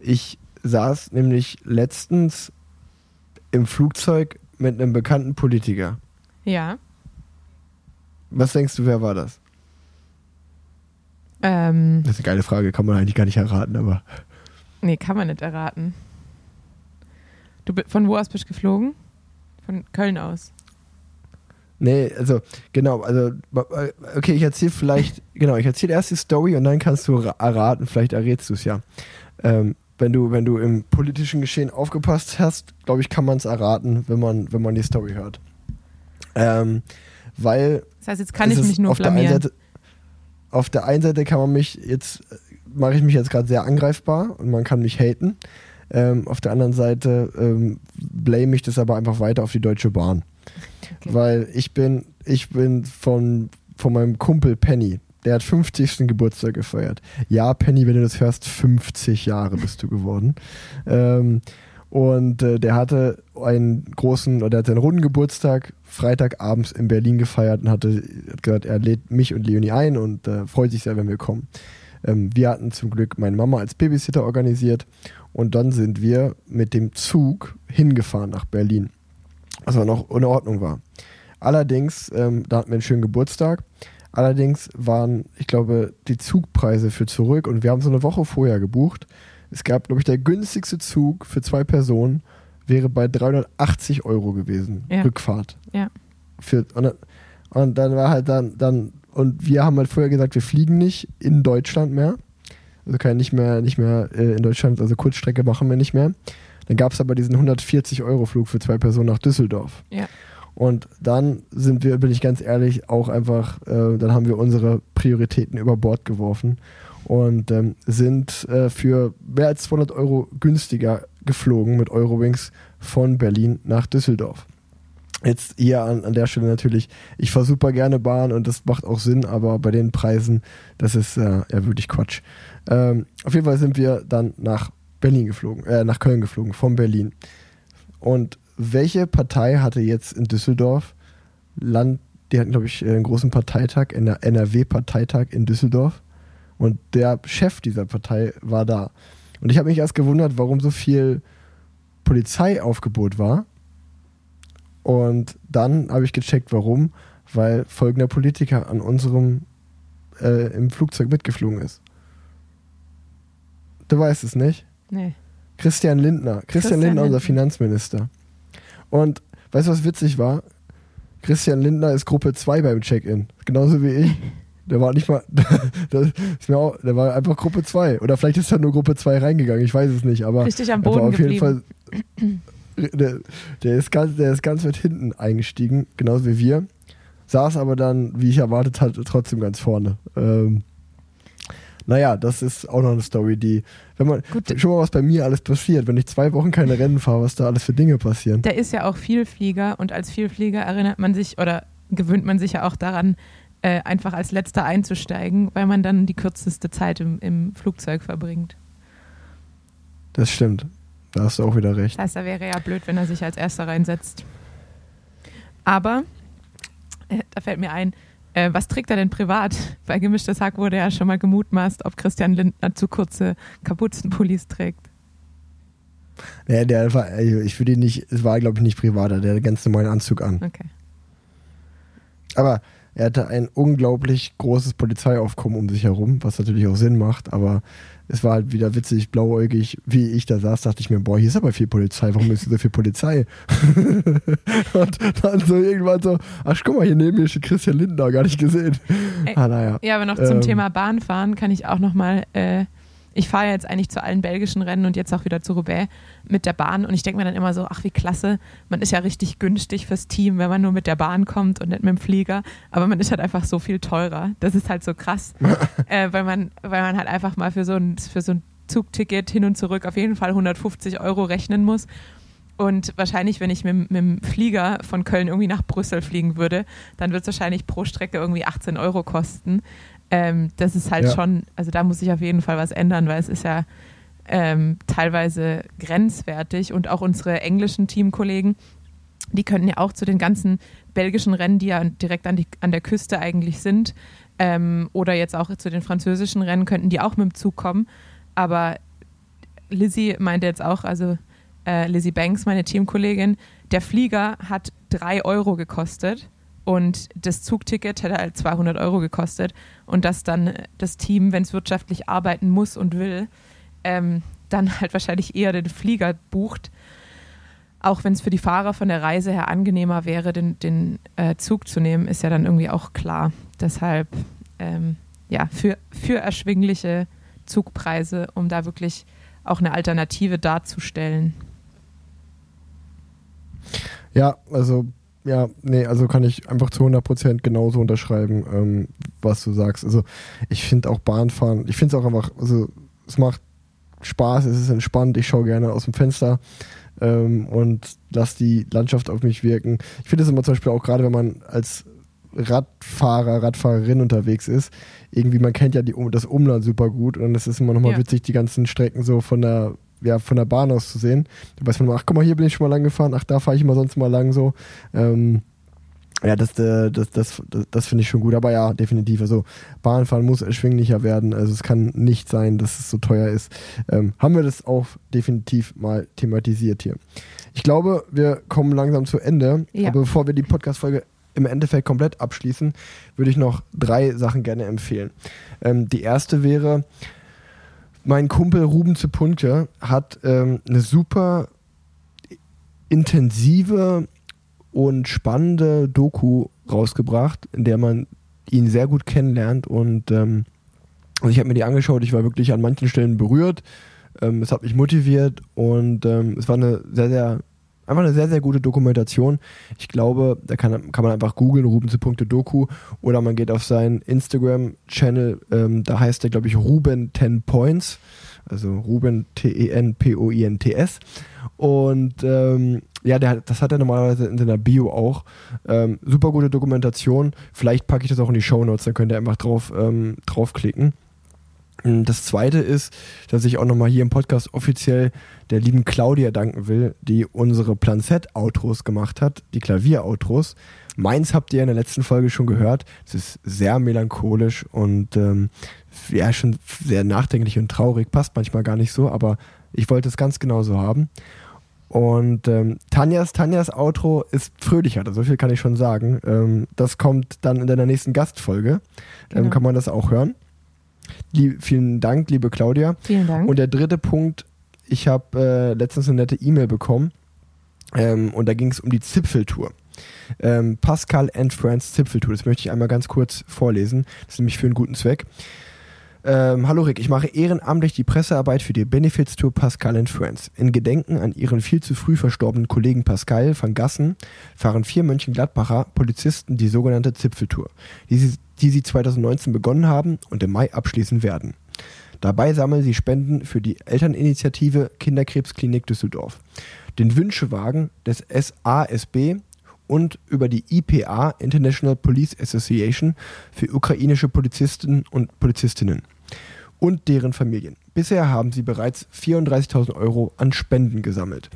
Ich saß nämlich letztens im Flugzeug mit einem bekannten Politiker. Ja. Was denkst du, wer war das? Ähm, Das ist eine geile Frage, kann man eigentlich gar nicht erraten, aber nee, kann man nicht erraten. Du, von wo aus bist du geflogen? Von Köln aus. Nee, also genau, also äh, okay, ich erzähle vielleicht, genau, ich erzähle erst die Story und dann kannst du ra- erraten, vielleicht errätst du es ja. Ähm, wenn du, wenn du im politischen Geschehen aufgepasst hast, glaube ich, kann man es erraten, wenn man, wenn man die Story hört. Ähm, weil. Das heißt, jetzt kann ich mich nur auf blamieren. Der Seite, auf der einen Seite kann man mich jetzt, mache ich mich jetzt gerade sehr angreifbar und man kann mich haten. Ähm, auf der anderen Seite ähm, blame ich das aber einfach weiter auf die Deutsche Bahn. Okay. Weil ich bin, ich bin von, von meinem Kumpel Penny, der hat 50. Geburtstag gefeiert. Ja, Penny, wenn du das hörst, 50 Jahre bist du geworden. Ähm, und äh, der hatte einen großen, oder der hat seinen runden Geburtstag Freitagabends in Berlin gefeiert und hatte hat gesagt, er lädt mich und Leonie ein und äh, freut sich sehr, wenn wir kommen. Ähm, wir hatten zum Glück meine Mama als Babysitter organisiert und dann sind wir mit dem Zug hingefahren nach Berlin, was aber noch in Ordnung war. Allerdings, ähm, da hatten wir einen schönen Geburtstag. Allerdings waren, ich glaube, die Zugpreise für zurück und wir haben so eine Woche vorher gebucht. Es gab, glaube ich, der günstigste Zug für zwei Personen wäre bei 380 Euro gewesen, ja. Rückfahrt. Ja. Für, und, und, dann war halt dann, dann, und wir haben halt vorher gesagt, wir fliegen nicht in Deutschland mehr. Also kann nicht mehr, nicht mehr äh, in Deutschland, also Kurzstrecke machen wir nicht mehr. Dann gab es aber diesen 140 Euro Flug für zwei Personen nach Düsseldorf. Ja. Und dann sind wir, bin ich ganz ehrlich, auch einfach, äh, dann haben wir unsere Prioritäten über Bord geworfen und ähm, sind äh, für mehr als 200 Euro günstiger geflogen mit Eurowings von Berlin nach Düsseldorf. Jetzt hier an, an der Stelle natürlich, ich fahre super gerne Bahn und das macht auch Sinn, aber bei den Preisen, das ist äh, ja wirklich Quatsch. Ähm, auf jeden Fall sind wir dann nach Berlin geflogen, äh, nach Köln geflogen, von Berlin. Und welche Partei hatte jetzt in Düsseldorf Land, die hatten, glaube ich, einen großen Parteitag, NRW-Parteitag in Düsseldorf. Und der Chef dieser Partei war da. Und ich habe mich erst gewundert, warum so viel Polizeiaufgebot war. Und dann habe ich gecheckt, warum. Weil folgender Politiker an unserem äh, im Flugzeug mitgeflogen ist. Du weißt es nicht? Nee. Christian Lindner. Christian, Christian Lindner, unser Finanzminister. Und weißt du, was witzig war? Christian Lindner ist Gruppe 2 beim Check-in. Genauso wie ich. Der war nicht mal, das ist mir auch, der war einfach Gruppe 2. Oder vielleicht ist er nur Gruppe 2 reingegangen, ich weiß es nicht, aber. Richtig am Boden auf jeden Fall. Der, der, ist ganz, der ist ganz weit hinten eingestiegen, genauso wie wir. Saß aber dann, wie ich erwartet hatte, trotzdem ganz vorne. Ähm, naja, das ist auch noch eine Story, die, wenn man, Gut. schon mal was bei mir alles passiert, wenn ich zwei Wochen keine Rennen fahre, was da alles für Dinge passieren. Der ist ja auch Vielflieger und als Vielflieger erinnert man sich oder gewöhnt man sich ja auch daran, äh, einfach als letzter einzusteigen, weil man dann die kürzeste Zeit im, im Flugzeug verbringt. Das stimmt. Da hast du auch wieder recht. Das heißt, da wäre ja blöd, wenn er sich als erster reinsetzt. Aber, äh, da fällt mir ein, äh, was trägt er denn privat? Bei Gemischtes Hack wurde ja schon mal gemutmaßt, ob Christian Lindner zu kurze Kapuzenpullis trägt. Ja, der war, also ich würde ihn nicht, es war glaube ich nicht privater, der hat einen ganz normalen Anzug an. Okay. Aber er hatte ein unglaublich großes Polizeiaufkommen um sich herum, was natürlich auch Sinn macht, aber es war halt wieder witzig, blauäugig, wie ich da saß, dachte ich mir, boah, hier ist aber viel Polizei, warum ist so viel Polizei? und dann so irgendwann so, ach guck mal, hier neben mir steht Christian Lindner, gar nicht gesehen. Ey, ah, naja. Ja, aber noch zum ähm, Thema Bahnfahren kann ich auch nochmal äh, ich fahre jetzt eigentlich zu allen belgischen Rennen und jetzt auch wieder zu Roubaix mit der Bahn und ich denke mir dann immer so, ach wie klasse, man ist ja richtig günstig fürs Team, wenn man nur mit der Bahn kommt und nicht mit dem Flieger, aber man ist halt einfach so viel teurer. Das ist halt so krass, äh, weil, man, weil man halt einfach mal für so ein, für so ein Zugticket hin und zurück auf jeden Fall 150 Euro rechnen muss. Und wahrscheinlich, wenn ich mit, mit, dem Flieger von Köln irgendwie nach Brüssel fliegen würde, dann wird es wahrscheinlich pro Strecke irgendwie 18 Euro kosten. Ähm, das ist halt ja. schon, also da muss sich auf jeden Fall was ändern, weil es ist ja ähm, teilweise grenzwertig und auch unsere englischen Teamkollegen, die könnten ja auch zu den ganzen belgischen Rennen, die ja direkt an, die, an der Küste eigentlich sind, ähm, oder jetzt auch zu den französischen Rennen, könnten die auch mit dem Zug kommen. Aber Lizzie meinte jetzt auch, also äh, Lizzie Banks, meine Teamkollegin, der Flieger hat drei Euro gekostet und das Zugticket hätte halt 200 Euro gekostet. Und dass dann das Team, wenn es wirtschaftlich arbeiten muss und will, ähm, dann halt wahrscheinlich eher den Flieger bucht. Auch wenn es für die Fahrer von der Reise her angenehmer wäre, den, den äh, Zug zu nehmen, ist ja dann irgendwie auch klar. Deshalb, ähm, ja, für, für erschwingliche Zugpreise, um da wirklich auch eine Alternative darzustellen. Ja, also ja, nee, also kann ich einfach zu 100% genauso unterschreiben, ähm, was du sagst. Also ich finde auch Bahnfahren, ich finde es auch einfach, also es macht Spaß, es ist entspannt, ich schaue gerne aus dem Fenster ähm, und lasse die Landschaft auf mich wirken. Ich finde es immer zum Beispiel auch gerade, wenn man als Radfahrer, Radfahrerin unterwegs ist, irgendwie, man kennt ja die, das Umland super gut und es ist immer nochmal ja. witzig, die ganzen Strecken so von der ja, von der Bahn aus zu sehen. Da weiß man, ach guck mal, hier bin ich schon mal lang gefahren, ach da fahre ich immer sonst mal lang so. Ähm, ja, das, äh, das, das, das, das finde ich schon gut. Aber ja, definitiv. Also Bahnfahren muss erschwinglicher werden. Also es kann nicht sein, dass es so teuer ist. Ähm, haben wir das auch definitiv mal thematisiert hier. Ich glaube, wir kommen langsam zu Ende. Ja. Aber bevor wir die Podcast-Folge im Endeffekt komplett abschließen, würde ich noch drei Sachen gerne empfehlen. Ähm, die erste wäre, mein Kumpel Ruben Zepunke hat ähm, eine super intensive und spannende Doku rausgebracht, in der man ihn sehr gut kennenlernt und ähm, also ich habe mir die angeschaut, ich war wirklich an manchen Stellen berührt, ähm, es hat mich motiviert und ähm, es war eine sehr, sehr Einfach eine sehr, sehr gute Dokumentation. Ich glaube, da kann, kann man einfach googeln, Ruben.doku oder man geht auf seinen Instagram-Channel, ähm, da heißt der, glaube ich, Ruben 10 Points. Also Ruben T-E-N-P-O-I-N-T-S. Und ähm, ja, der, das hat er normalerweise in seiner Bio auch. Ähm, super gute Dokumentation. Vielleicht packe ich das auch in die Show Notes, da könnt ihr einfach drauf, ähm, draufklicken. Das zweite ist, dass ich auch nochmal hier im Podcast offiziell der lieben Claudia danken will, die unsere Plan Z-Outros gemacht hat, die Klavier-Outros. Meins habt ihr in der letzten Folge schon gehört. Es ist sehr melancholisch und ähm, ja, schon sehr nachdenklich und traurig. Passt manchmal gar nicht so, aber ich wollte es ganz genau so haben. Und ähm, Tanjas, Tanjas Outro ist fröhlicher, so viel kann ich schon sagen. Ähm, das kommt dann in deiner nächsten Gastfolge. Ähm, genau. kann man das auch hören. Lieb, vielen Dank, liebe Claudia. Vielen Dank. Und der dritte Punkt, ich habe äh, letztens eine nette E-Mail bekommen ähm, und da ging es um die Zipfeltour. Ähm, Pascal and Friends Zipfeltour, das möchte ich einmal ganz kurz vorlesen. Das ist nämlich für einen guten Zweck. Ähm, hallo Rick, ich mache ehrenamtlich die Pressearbeit für die Benefits Tour Pascal and Friends. In Gedenken an ihren viel zu früh verstorbenen Kollegen Pascal van Gassen fahren vier Mönchengladbacher Polizisten die sogenannte Zipfeltour, die sie, die sie 2019 begonnen haben und im Mai abschließen werden. Dabei sammeln sie Spenden für die Elterninitiative Kinderkrebsklinik Düsseldorf, den Wünschewagen des SASB und über die IPA International Police Association für ukrainische Polizisten und Polizistinnen und deren Familien. Bisher haben sie bereits 34.000 Euro an Spenden gesammelt.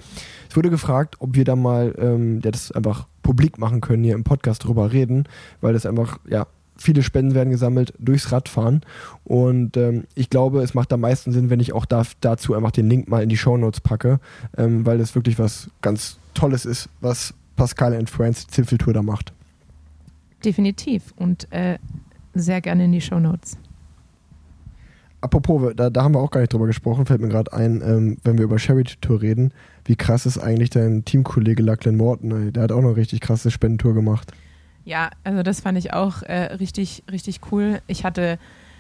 Es wurde gefragt, ob wir da mal ähm, ja, das einfach publik machen können, hier im Podcast drüber reden, weil das einfach, ja, viele Spenden werden gesammelt durchs Radfahren. Und ähm, ich glaube, es macht am meisten Sinn, wenn ich auch da, dazu einfach den Link mal in die Show Notes packe, ähm, weil das wirklich was ganz Tolles ist, was Pascal and Friends Zipfeltour da macht. Definitiv und äh, sehr gerne in die Show Notes. Apropos, da, da haben wir auch gar nicht drüber gesprochen, fällt mir gerade ein, ähm, wenn wir über Charity Tour reden, wie krass ist eigentlich dein Teamkollege Lachlan Morton? Der hat auch eine richtig krasse Spendentour gemacht. Ja, also das fand ich auch äh, richtig, richtig cool. Ich hatte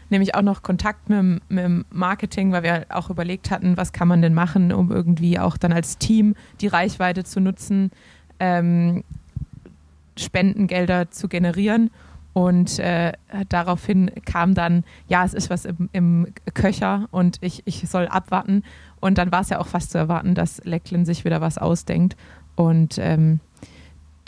nämlich auch noch Kontakt mit, mit dem Marketing, weil wir auch überlegt hatten, was kann man denn machen, um irgendwie auch dann als Team die Reichweite zu nutzen, ähm, Spendengelder zu generieren. Und äh, daraufhin kam dann, ja, es ist was im, im Köcher und ich, ich soll abwarten. Und dann war es ja auch fast zu erwarten, dass Lecklin sich wieder was ausdenkt. Und ähm,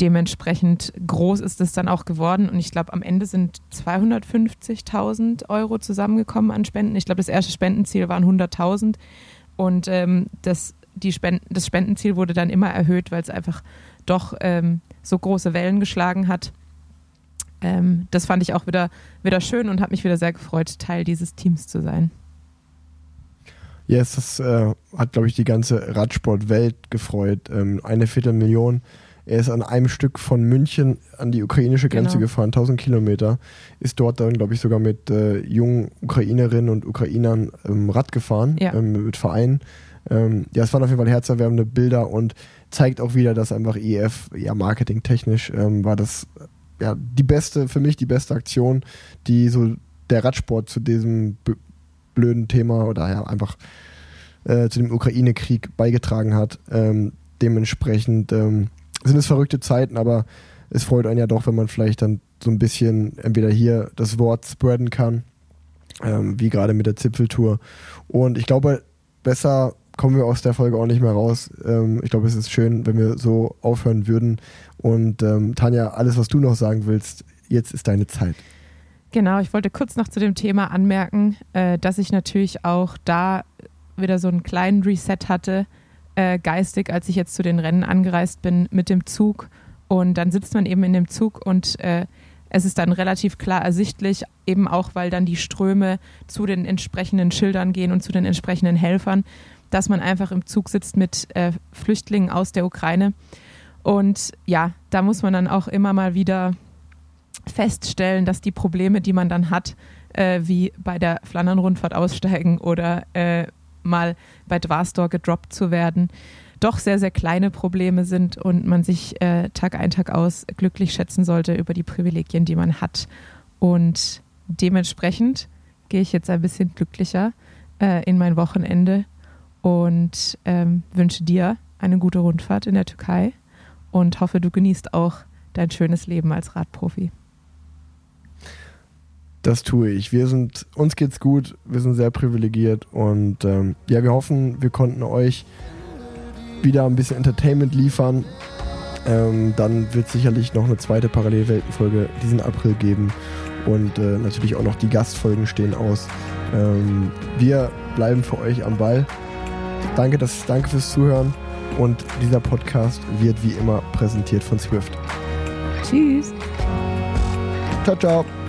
dementsprechend groß ist es dann auch geworden. Und ich glaube, am Ende sind 250.000 Euro zusammengekommen an Spenden. Ich glaube, das erste Spendenziel waren 100.000. Und ähm, das, die Spenden, das Spendenziel wurde dann immer erhöht, weil es einfach doch ähm, so große Wellen geschlagen hat ähm, das fand ich auch wieder, wieder schön und hat mich wieder sehr gefreut, Teil dieses Teams zu sein. Ja, yes, das äh, hat, glaube ich, die ganze Radsportwelt gefreut. Ähm, eine Viertelmillion. Er ist an einem Stück von München an die ukrainische Grenze genau. gefahren, 1000 Kilometer. Ist dort dann, glaube ich, sogar mit äh, jungen Ukrainerinnen und Ukrainern ähm, Rad gefahren, ja. ähm, mit Vereinen. Ähm, ja, es waren auf jeden Fall herzerwärmende Bilder und zeigt auch wieder, dass einfach EF, ja, marketingtechnisch ähm, war das ja, die beste, für mich die beste Aktion, die so der Radsport zu diesem blöden Thema oder ja, einfach äh, zu dem Ukraine-Krieg beigetragen hat. Ähm, dementsprechend ähm, sind es verrückte Zeiten, aber es freut einen ja doch, wenn man vielleicht dann so ein bisschen entweder hier das Wort spreaden kann, ähm, wie gerade mit der Zipfeltour. Und ich glaube, besser kommen wir aus der Folge auch nicht mehr raus. Ähm, ich glaube, es ist schön, wenn wir so aufhören würden. Und ähm, Tanja, alles, was du noch sagen willst, jetzt ist deine Zeit. Genau, ich wollte kurz noch zu dem Thema anmerken, äh, dass ich natürlich auch da wieder so einen kleinen Reset hatte, äh, geistig, als ich jetzt zu den Rennen angereist bin mit dem Zug. Und dann sitzt man eben in dem Zug und äh, es ist dann relativ klar ersichtlich, eben auch, weil dann die Ströme zu den entsprechenden Schildern gehen und zu den entsprechenden Helfern, dass man einfach im Zug sitzt mit äh, Flüchtlingen aus der Ukraine. Und ja, da muss man dann auch immer mal wieder feststellen, dass die Probleme, die man dann hat, äh, wie bei der Flandern-Rundfahrt aussteigen oder äh, mal bei Dwarstor gedroppt zu werden, doch sehr, sehr kleine Probleme sind und man sich äh, Tag ein, Tag aus glücklich schätzen sollte über die Privilegien, die man hat. Und dementsprechend gehe ich jetzt ein bisschen glücklicher äh, in mein Wochenende und ähm, wünsche dir eine gute Rundfahrt in der Türkei und hoffe, du genießt auch dein schönes Leben als Radprofi. Das tue ich. Wir sind, uns geht's gut, wir sind sehr privilegiert und ähm, ja, wir hoffen, wir konnten euch wieder ein bisschen Entertainment liefern. Ähm, dann wird sicherlich noch eine zweite Parallelweltenfolge diesen April geben und äh, natürlich auch noch die Gastfolgen stehen aus. Ähm, wir bleiben für euch am Ball. Danke, dass, danke fürs Zuhören und dieser Podcast wird wie immer präsentiert von Swift. Tschüss. Ciao, ciao.